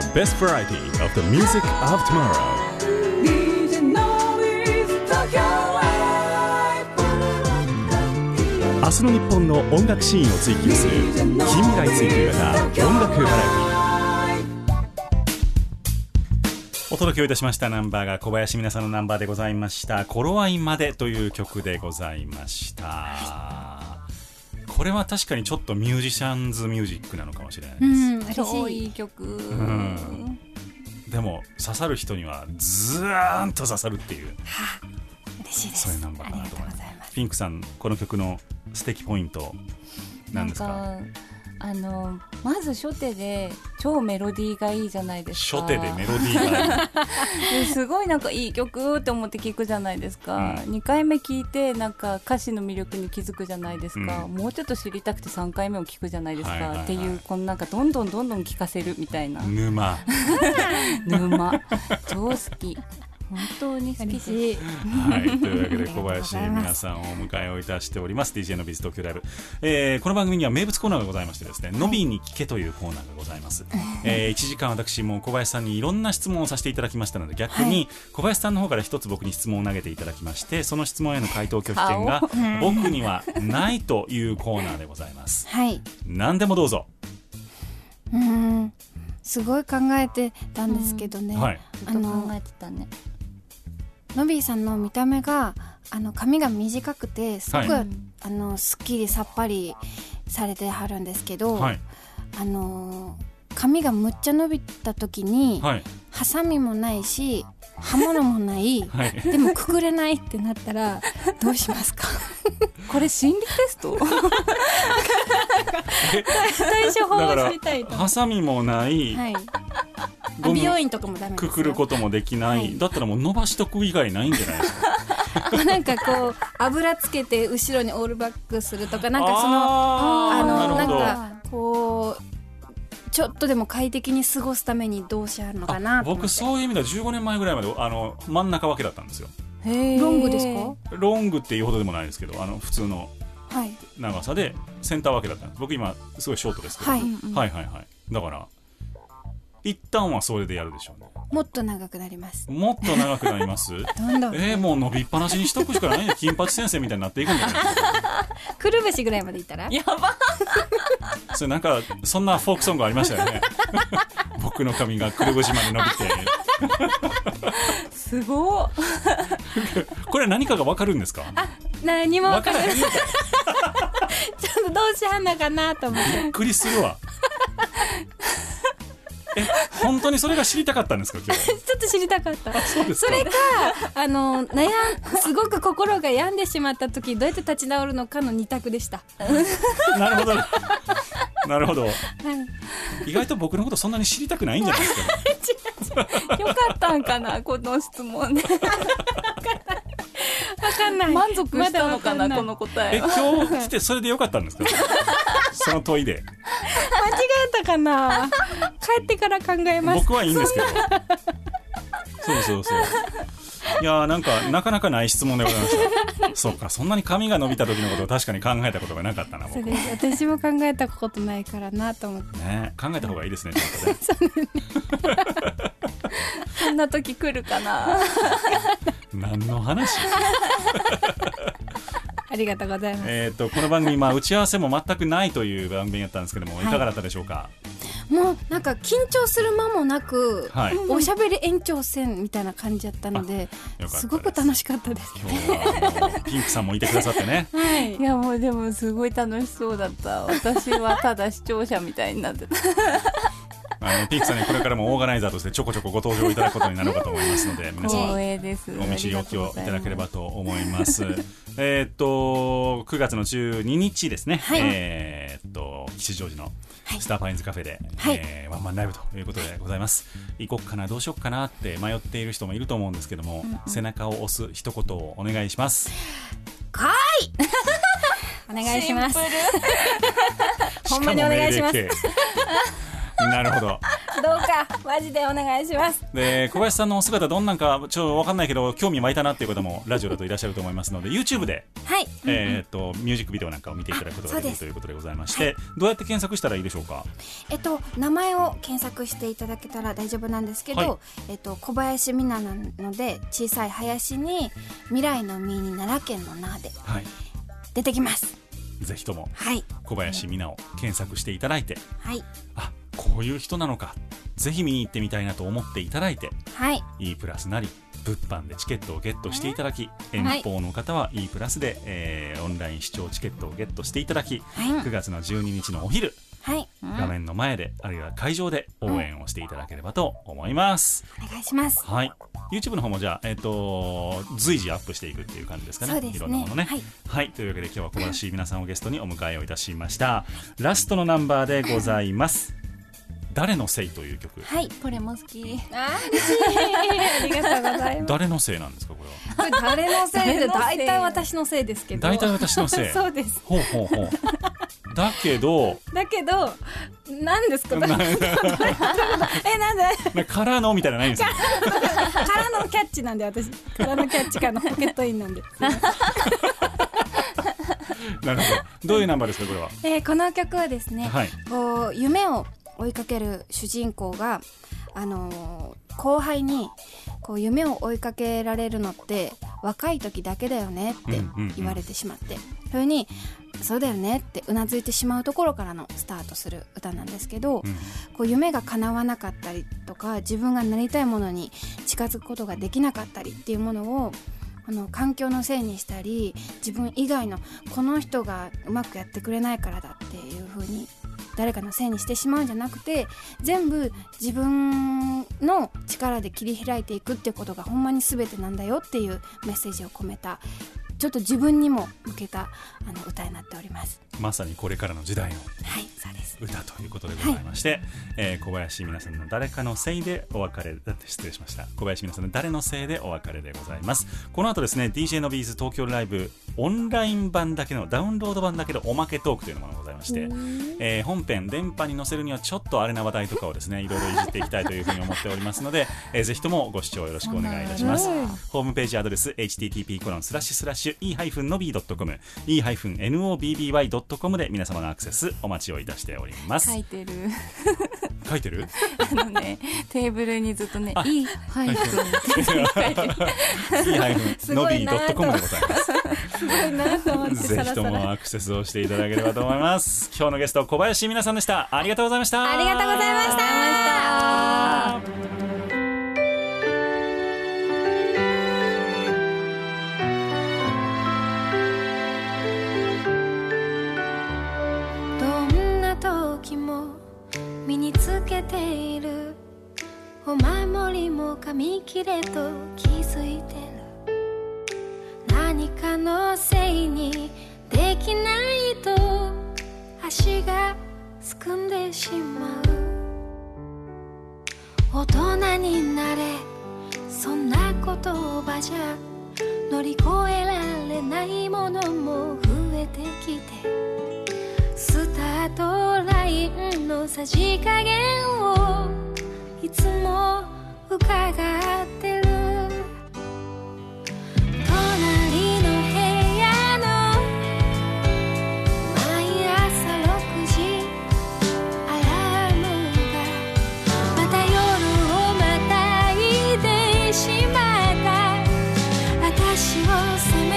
the best variety of the music of tomorrow. 明日の日本の音楽シーンを追求する近未来追求型音楽バラエティお届けをいたしましたナンバーが小林皆さんのナンバーでございました「頃合いまで」という曲でございました。これは確かにちょっとミュージシャンズミュージックなのかもしれないです、うんい。いい曲、ん。でも刺さる人にはズーンと刺さるっていう。嬉しいです。そういうナンバーかなありがとと思います。うございます。ピンクさんこの曲の素敵ポイントなんですか？なんかあのまず初手で超メロディーがいいじゃないですか。初手でメロディーが。いいですごいなんかいい曲って思って聞くじゃないですか、う2回目聞いてなんか歌詞の魅力に気づくじゃないですか、うん。もうちょっと知りたくて3回目も聞くじゃないですか、はいはいはい。っていうこのなんかどんどんどんどん聞かせるみたいな。沼。沼。超好き本当に好きです。嬉しいはい、というわけで小林皆さんをお迎えをいたしております。DJ のビズ東京ライブ、えーこの番組には名物コーナーがございましてですね、のびに聞けというコーナーがございます、え1時間私も小林さんにいろんな質問をさせていただきましたので逆に小林さんの方から一つ僕に質問を投げていただきましてその質問への回答拒否権が僕にはないというコーナーでございます。はい。何でもどうぞ、うん。すごい考えてたんですけどね、はい。ずっと考えてたねのびーさんの見た目があの髪が短くてすごく、はいあのすっきりさっぱりされてはるんですけど、はい。あの髪がむっちゃ伸びた時に、はい。ハサミもないし刃物もないはい。でもくくれないってなったらどうしますか？これ心理テスト？対処法を知りたいと。思ハサミもない、うはい。美容院とかもダメくくることもできない、はい。だったらもう伸ばしとく以外ないんじゃないですか？なんかこう油つけて後ろにオールバックするとかなんかそのあのなんかこうちょっとでも快適に過ごすためにどうしあるのかなと思って。僕そういう意味では15年前ぐらいまであの真ん中分けだったんですよ。ロングですか？ロングっていうほどでもないですけどあの普通のはい。長さでセンター分けだったんです。僕今すごいショートですけど、はい、はいはいはい。だから一旦はそれでやるでしょうね。もっと長くなります。もっと長くなります？どんどん。えー、もう伸びっぱなしにしとくしかないね。金八先生みたいになっていくんじゃないですかくるぶしぐらいまでいったら？やばそれなんかそんなフォークソングありましたよね。僕の髪がくるぶしまで伸びて。すごっ。これ何かが分かるんですか？何も分から ちょっとどうしはんのかなと思って。びっくりするわ。え本当にそれが知りたかったんですか今日 ちょっと知りたかった。そうですか。それかあの悩んすごく心が病んでしまった時どうやって立ち直るのかの二択でした。なるほどなるほど。意外と僕のことそんなに知りたくないんじゃないですか、ね、よかったんかなこの質問。ね分かんない。満足したのかなまこの答ええは今日来てそれでよかったんですか？その問いで。間違えたかな？帰ってから考えます。僕はいいんですけど。そうそうそういやーなんかなかなかない質問でございました。そうかそんなに髪が伸びた時のことを確かに考えたことがなかったな僕。私も考えたことないからなと思って。ね考えた方がいいですね ちゃんとね。そんな時来るかな。何の話？ありがとうございます。えっとこの番組、まあ、打ち合わせも全くないという番組だったんですけども、い、かがだったでしょうか？もうなんか緊張する間もなく、はい。おしゃべり延長戦みたいな感じだったのです。すごく楽しかったです今日はピンクさんもいてくださってね。はい。いやもうでもすごい楽しそうだった。私はただ視聴者みたいになってた あのピンクさんにこれからもオーガナイザーとしてちょこちょこご登場いただくことになるかと思いますので 皆さん光栄です。お見知りおきをいただければと思います。えーっと9月の12日ですね。はい。えーっと吉祥寺のスターパインズカフェで、はい。えーワンマンライブということでございます。行こっかなどうしよっかなって迷っている人もいると思うんですけども、背中を押す一言をお願いします。お願いします。ほんまにお願いします なるほど。どうかマジでお願いします。で小林さんのお姿どんなんかちょっと分かんないけど興味湧いたなっていう方もラジオだといらっしゃると思いますので YouTube で、はい。えーっとミュージックビデオなんかを見ていただくことができるということでございまして、どうやって検索したらいいでしょうか？えっと名前を検索していただけたら大丈夫なんですけど、はい。えっと小林美奈なので小さい林に未来の実に奈良県の名ではい。出てきますぜひともはい。小林美奈を検索していただいてはい。あこういう人なのかぜひ見に行ってみたいなと思っていただいてはい。E プラスなり物販でチケットをゲットしていただき、遠はい。方の方は E プラスで、えーオンライン視聴チケットをゲットしていただき、はい。9月の12日のお昼はい。画面の前であるいは会場で応援をしていただければと思います、お願いします。はい。YouTube の方もじゃあ、えっと随時アップしていくっていう感じですかね。そうですね。いろんなものね。はい。はい、というわけで今日は小林皆さんをゲストにお迎えをいたしました。ラストのナンバーでございます誰のせいという曲？はいこれも好き。あありがとうございます。誰のせいなんですかこれは？これ誰のせい？で大体私のせいですけど。大体私のせい？そうです。ほうほうほう。だけどだけど何ですか？な えなんで？からのみたいなのないんですよ。空のキャッチなんで私。空のキャッチからのポケットインなんで、なるほど。どういうナンバーですかこれは？えーこの曲はですね、はい。こう夢を追いかける主人公があのー後輩にこう夢を追いかけられるのって若い時だけだよねって言われてしまって、それにそうだよねってうなずいてしまうところからのスタートする歌なんですけど、うん。こう夢が叶わなかったりとか自分がなりたいものに近づくことができなかったりっていうものをあの環境のせいにしたり自分以外のこの人がうまくやってくれないからだっていう風に誰かのせいにしてしまうんじゃなくて全部自分の力で切り開いていくっていうことがほんまに全てなんだよっていうメッセージを込めたちょっと自分にも向けたあの歌になっております。まさにこれからの時代の歌ということでございまして、えー小林皆さんの誰かのせいでお別れだって失礼しました。小林皆さんの誰のせいでお別れでございます。この後ですね DJ のビーズ東京ライブオンライン版だけのダウンロード版だけのおまけトークというものがございまして、えー本編電波に載せるにはちょっとあれな話題とかをですね いろいろいじっていきたいというふうに思っておりますので、えーぜひともご視聴よろしくお願いいたします。ホームページアドレス http コロンスラッシュスラッシュ e-nobby.com e-nobby.com で皆様のアクセスお待ちをいたしております。書いてる。書いてる？あのねテーブルにずっとねあいいはいすごいなと e-nobby.com でございますすごいなと思ってぜひともアクセスをしていただければと思います。今日のゲスト小林皆さんでした。ありがとうございました。ありがとうございましたけている。お守りも紙切れと気づいてる。何かのせいにできないと足がすくんでしまう。大人になれそんな言葉じゃ乗り越えられないものも増えてきて。スタートラインのさじ加減をいつも伺ってる。隣の部屋の毎朝6時アラームがまた夜をまたいでしまった。私を責め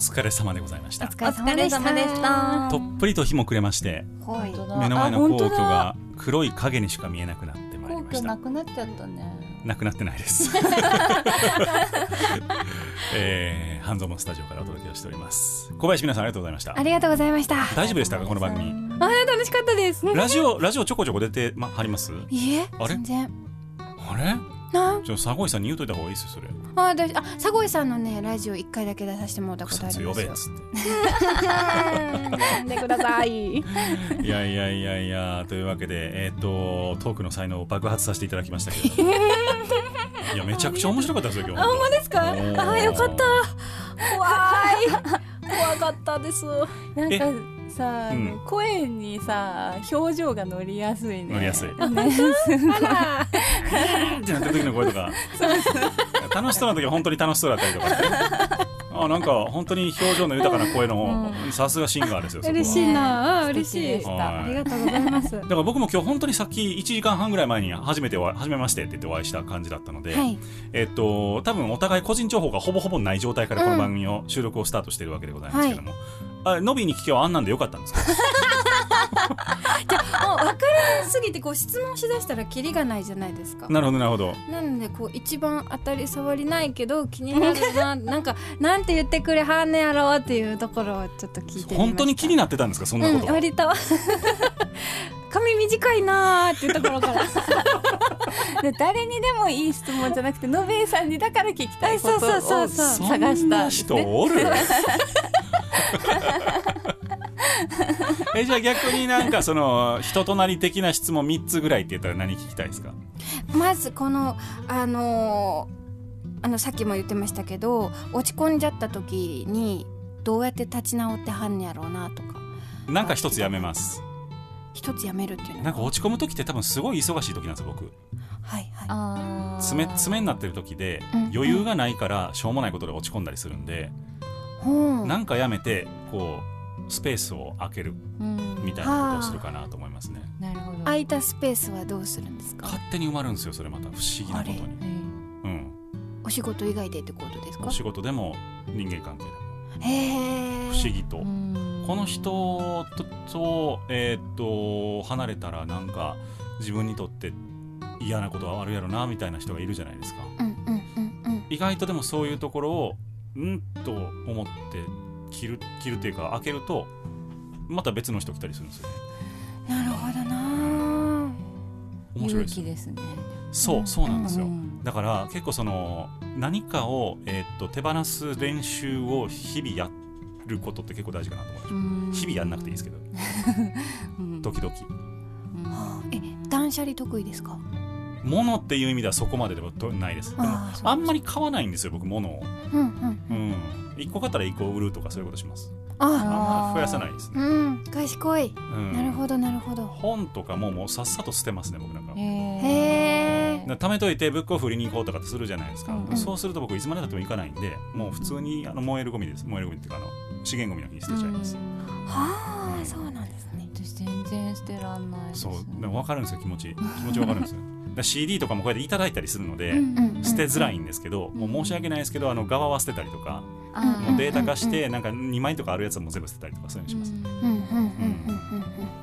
疲れ様でございました。お疲れ様でした。とっぷりと日も暮れまして目の前の皇居が黒い影にしか見えなくなってまいりました。なくなっちゃったね。なくなってないです。えー、半蔵門スタジオからお届けをしております。小林皆さんありがとうございました。ありがとうございました。大丈夫でしたか？この番組。あ楽しかったです。ラジオラジオちょこちょこ出て、ま、はります？いいえあれ？あれ？な。ちょ佐越さんに言うといた方がいいですよそれ。あ私あ佐越さんのねラジオ一回だけ出させてもらったことあります。よ呼べっつって。呼んでください。いやいやいやいやというわけでえっ、とトークの才能を爆発させていただきましたけどいやめちゃくちゃ面白かったですよ今日あほんまですか？あよかった。怖い。怖かったです。なんかさ、うん。声にさ表情が乗りやすいね。乗りやすい。ねあら。ってなってる時の声とか。楽しそうな時は本当に楽しそうだったりとかしてあなんか本当に表情の豊かな声のさすがシンガーですよ嬉しいな。嬉しいでしたはい。ありがとうございます。だから僕も今日本当にさっき1時間半ぐらい前に初めて初めましてって言ってお会いした感じだったので、はい。えっと多分お互い個人情報がほぼほぼない状態からこの番組を収録をスタートしているわけでございますけども、あノビーに聞けばあんなんでよかったんですか？もう分からなすぎてこう質問しだしたらキリがないじゃないですか。なるほどなるほど。なのでこう一番当たり障りないけど気になるな なんかなんて言ってくれはんねやろうっていうところをちょっと聞いて本当に気になってたんですかそんなことうんが、割と。髪短いなーっていうところから。で誰にでもいい質問じゃなくてのべえさんにだから聞きたいことをそうそうそうそ探した人おる？えじゃあ逆になんかその人となり的な質問3つぐらいって言ったら何聞きたいですか？まずこのあのーあのさっきも言ってましたけど落ち込んじゃった時にどうやって立ち直ってはんねやろうなとか。なんか一つやめます。一つやめるっていうのなんか落ち込む時って多分すごい忙しい時なんですよ僕。はいはい。爪爪になってる時でうん余裕がないからしょうもないことで落ち込んだりするんで、ほうなんかやめてこうスペースを空けるうん。みたいなことをするかなと思いますね。なるほど。空いたスペースはどうするんですか？勝手に埋まるんですよそれまた不思議なことに。うんうん。お仕事以外でってことですか？お仕事でも人間関係でも。へえ不思議と、うん。この人とと,、えーっと離れたらなんか自分にとって嫌なことはあるやろなみたいな人がいるじゃないですか。うんうんうんうん。意外とでもそういうところをんと思って切る切るっていうか開けるとまた別の人来たりするんですよね。なるほどな。面白い勇です気ですね。そうそうなんですよ、うんだから結構その何かを、えーっと手放す練習を日々やることって結構大事かなと思います。日々やんなくていいですけど。うん。時々。うん。はあ。え断捨離得意ですか？物っていう意味ではそこまでではとないです。でもあんまり買わないんですよ僕物を。うんうん。うん。1個買ったら1個売るとかそういうことします。ああんま増やさないですね、うん。賢い。うん、なるほどなるほど。本とかももうさっさと捨てますね僕なんかへへえ貯めといてブックオフ売りに行こうとかってするじゃないですか、うんそうすると僕いつまでたっても行かないんでもう普通にあの燃えるゴミです。燃えるゴミっていうかあの資源ゴミの日に捨てちゃいます、はあそうなんですね。私全然捨てらんないです。そう。でも分かるんですよ気持ち。気持ち分かるんですよ CD とかもこうやっていただいたりするので、捨てづらいんですけど、もう申し訳ないですけどあの側は捨てたりとか、もうデータ化してなんか2枚とかあるやつはもう全部捨てたりとかそういうのします、うんうんうんうんうん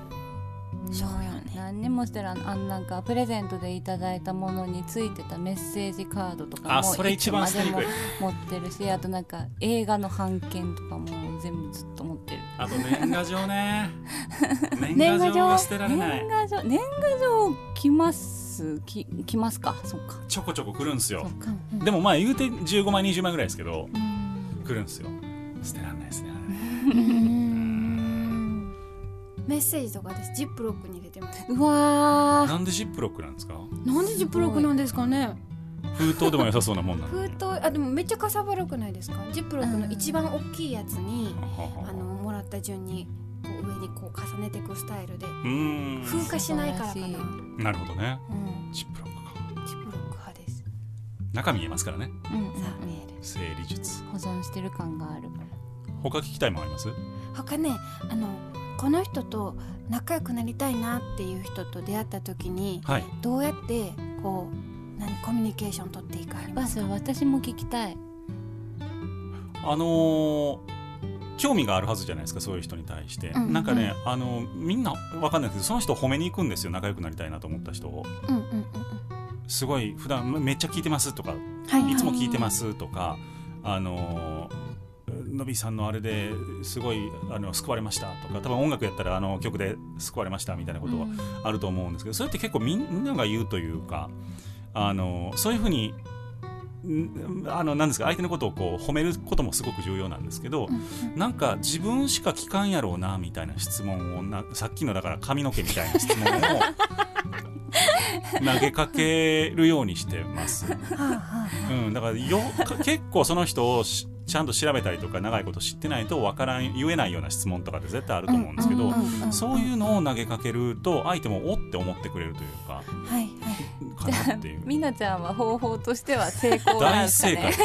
そうよね。何にもしてらんあんなんかプレゼントでいただいたものについてたメッセージカードとかもあそれ一番捨てにくい。持ってるしあとなんか映画の版権とかも全部ずっと持ってる。あと年賀状ね。年 年賀状捨てられない。年賀状年賀状来ますき来ますか？そっか。ちょこちょこ来るんですよ。そっか。でもまあ言うて15枚20枚ぐらいですけどうん来るんですよ。捨てられないですねうん。メッセージとか私ジップロックに入れてます。うわー。なんでジップロックなんですか？なんでジップロックなんですかね？封筒でも良さそうなもんなの。封筒あでもめっちゃかさばるくないですか？ジップロックの一番大きいやつにあのもらった順にこう上にこう重ねていくスタイルでうーん。風化しないからかな、なるほどね。うん、ジップロックかジップロック派です。中見えますからね。うん。さあ見える。整理術。保存してる感がある。他聞きたいもんあります？他ねあのこの人と仲良くなりたいなっていう人と出会った時にはい。どうやってこう何コミュニケーション取っていいかありまますずか私も聞きたい。あのー興味があるはずじゃないですかそういう人に対して、うんなんかねあのみんなわかんないけどその人を褒めに行くんですよ仲良くなりたいなと思った人を。うんうんうんすごい普段めっちゃ聞いてますとかはいはい。いつも聞いてますとかあののびさんのあれですごいあの救われましたとか多分音楽やったらあの曲で救われましたみたいなことはあると思うんですけどそれって結構みんなが言うというかあのそういうふうにんあのなんですか相手のことをこう褒めることもすごく重要なんですけど、なんか自分しか聞かんやろうなみたいな質問をなさっきのだから髪の毛みたいな質問を 投げかけるようにしてます。うん、だからよか結構その人をしちゃんと調べたりとか長いこと知ってないとわからん言えないような質問とかって絶対あると思うんですけど、そういうのを投げかけると相手もおって思ってくれるというか。はいはい。かなっていう。みなちゃんは方法としては成功なん大正解。です、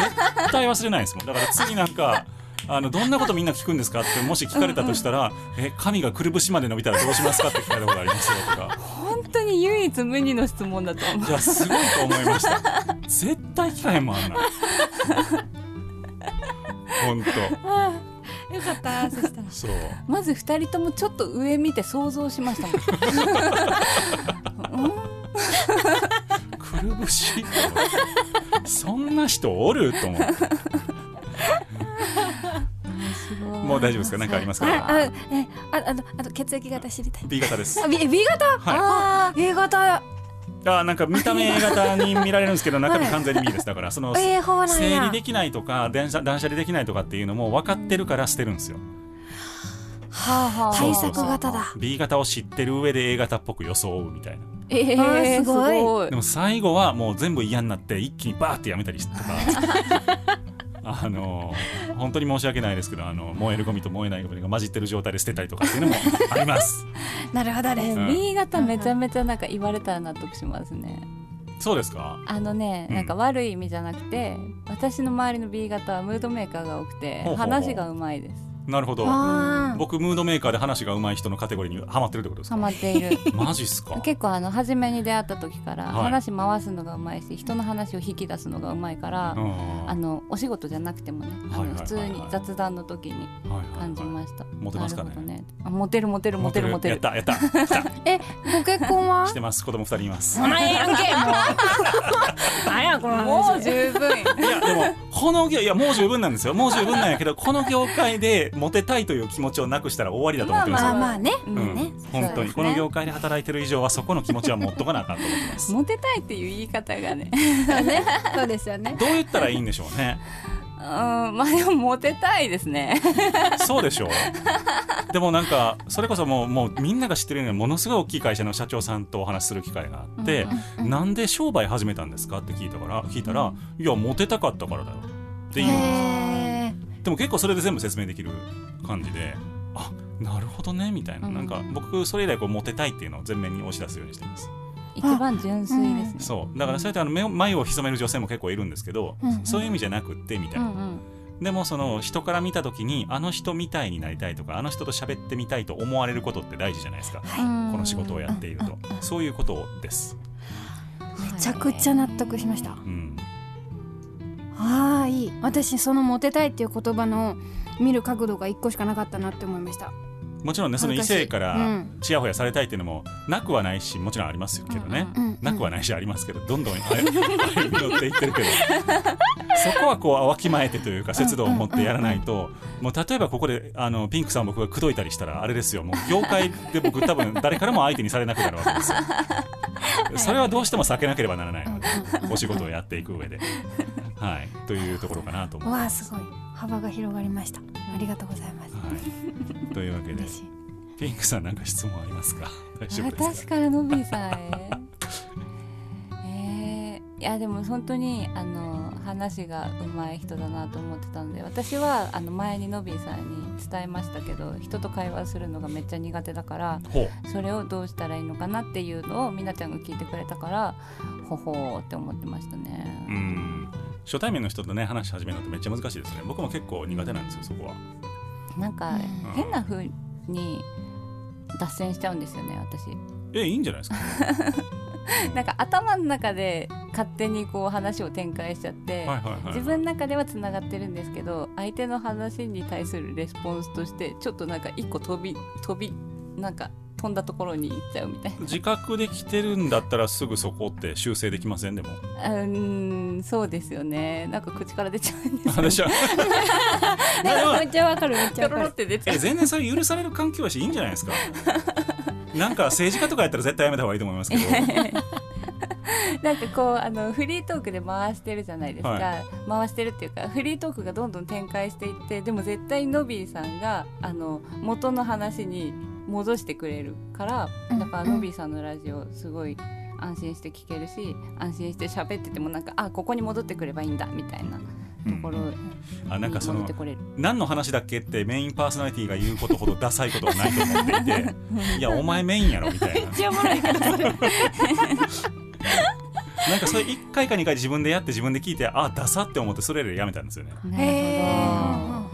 ね、絶対忘れないですもん。だから次なんかあのどんなことみんな聞くんですかってもし聞かれたとしたら「え髪がくるぶしまで伸びたらどうしますか?」って聞かれたことありますよとか本当に唯一無二の質問だと思う。いやすごいと思いました。絶対聞かへんもんあんな本よかったそしたら当そう。まず二人ともちょっと上見て想像しましたもん。くるぶし？そんな人おる？と思ってもう大丈夫ですか？何かありますか？ああえああとあと血液型知りたい。B 型です。あ B, B 型？はあ A 型。あなんか見た目 A 型に見られるんですけど中身完全に B です。だからその整や。理できないとか断捨断捨離できないとかっていうのも分かってるから捨てるんですよ。はあはあ。対策型だ。B 型を知ってる上で A 型っぽく装うみたいな。えーすすごいごい。でも最後はもう全部嫌になって一気にバーってやめたりとかあの本当に申し訳ないですけどあの燃えるゴミと燃えないゴミが混じってる状態で捨てたりとかっていうのもあります。なるほどです、えうん。B 型めちゃめちゃなんか言われたら納得しますね。そうですか？あのね、うん。なんか悪い意味じゃなくて私の周りの B 型はムードメーカーが多くて話がうまいですなるほど。僕ムードメーカーで話が上手い人のカテゴリーにはまってるってことですハかマっている。マジっすか？結構あの初めに出会った時からはい。話回すのがうまいし、人の話を引き出すのがうまいから、うんあのお仕事じゃなくてもねあはいはいはいはい。の普通に雑談の時にはいはいはい感じました、モテますかね？ね。あモテるモテるモテるモテる。やったやった えご結婚は？してます。子供二人います。お前やんけもう。なんやこのもう話十分。いやでもこの業いやもう十分なんですよ。もう十分なんやけど この業界でモテたいという気持ちをなくしたら終わりだと思ってます。よ、まあまあね、うん。うんね。本当に、この業界で働いてる以上はそこの気持ちは持っとかなあかんと思ってます。モテたいっていう言い方がねね。そうですよね。どう言ったらいいんでしょうねうんまあでもモテたいですね。そうでしょう。でもなんかそれこそもうもうみんなが知ってるようにものすごい大きい会社の社長さんとお話しする機会があって、なんで商売始めたんですか？って聞いたから聞いたら、いやモテたかったからだよっていうへでも結構それで全部説明できる感じであなるほどねみたいな、うん。なんか僕それ以来こうモテたいっていうのを前面に押し出すようにしてます一番純粋ですね、そう。だからそうやってあの眉を潜める女性も結構いるんですけど、うんうん。そういう意味じゃなくってみたいうな、ん。でもその人から見た時にあの人みたいになりたいとかあの人と喋ってみたいと思われることって大事じゃないですか、うんこの仕事をやっていると、そういうことです、めちゃくちゃ納得しました。うん、ああいい。私そのモテたいっていう言葉の見る角度が一個しかなかったなって思いましたもちろんねその異性かうらん。ちやほやされたいっていうのもなくはないしもちろんありますけどね、なくはないしありますけどどんどん歩み寄っていってるけど。そこはこうわきまえてというか節度を持ってやらないともう例えばここであのピンクさんを僕が口説いたりしたらあれですよもう業界で僕多分誰からも相手にされなくなるわけですよ。それはどうしても避けなければならないのでお仕事をやっていく上で。はい。というところかなと思います。すごい幅が広がりました。ありがとうございます。はい、というわけでピンクさんなんか質問ありますか？私か？らのびさん。へえーいやでも本当にあの話が上手い人だなと思ってたので私はあの前にのびさんに伝えましたけど人と会話するのがめっちゃ苦手だからそれをどうしたらいいのかなっていうのをみなちゃんが聞いてくれたからほほーって思ってましたね。うん初対面の人とね話し始めるのってめっちゃ難しいですね。僕も結構苦手なんですよそこは。なんかうん。変な風に脱線しちゃうんですよね私。えいいんじゃないですか、なんか頭の中で勝手にこう話を展開しちゃって、自分の中ではつながってるんですけど相手の話に対するレスポンスとしてちょっとなんか一個飛び飛びなんか飛んだところに行っちゃうみたいな。自覚できてるんだったらすぐそこって修正できません？でも。あうーんそうですよね。なんか口から出ちゃうんですよ私はでもめっちゃわ かるめっちゃわかる。て出ちゃうえ全然それ許される環境やしいいんじゃないですか？なんか政治家とかやったら絶対やめた方がいいと思いますけど。なんかこうあのフリートークで回してるじゃないですか、は回してるっていうかフリートークがどんどん展開していってでも絶対ノビーさんがあの元の話に戻してくれるからうん。だからノビーさんのラジオすごい安心して聞けるし安心して喋っててもなんかあここに戻ってくればいいんだみたいなところにあなんかその戻ってこれる。何の話だっけってメインパーソナリティが言うことほどダサいことはないと思っていて いやお前メインやろみたいな。なんかそれ1回か2回自分でやって自分で聞いてあダサって思ってそれでやめたんですよね。なるほど。だ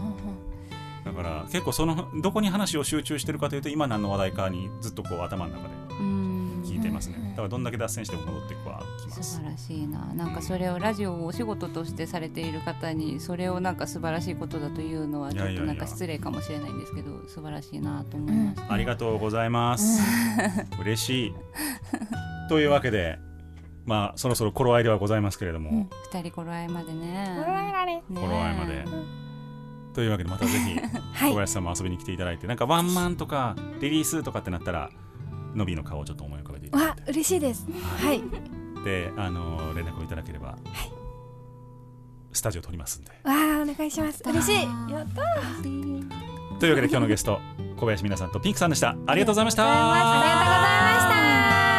から結構そのどこに話を集中してるかというと今何の話題かにずっとこう頭の中でうん。聞いてますね。だからどんだけ脱線しても戻ってはきます。素晴らしいな。なんかそれをラジオをお仕事としてされている方にそれをなんか素晴らしいことだというのはちょっとなんか失礼かもしれないんですけど素晴らしいなと思いました、ありがとうございます。嬉しい。というわけでまあそろそろ頃合いではございますけれども、二人頃合いまでね。ね頃合いまでというわけでまたぜひ 小林さんも遊びに来ていただいてなんかワンマンとかリリースとかってなったらノビーの顔をちょっと思い浮かべていただいわ嬉しいです。はい。てあの連絡をいただければ、スタジオ撮りますんで。わあお願いします。嬉しい。やったというわけで今日のゲスト小林皆さんとピンクさんでした。ありがとうございました。ありがとうございました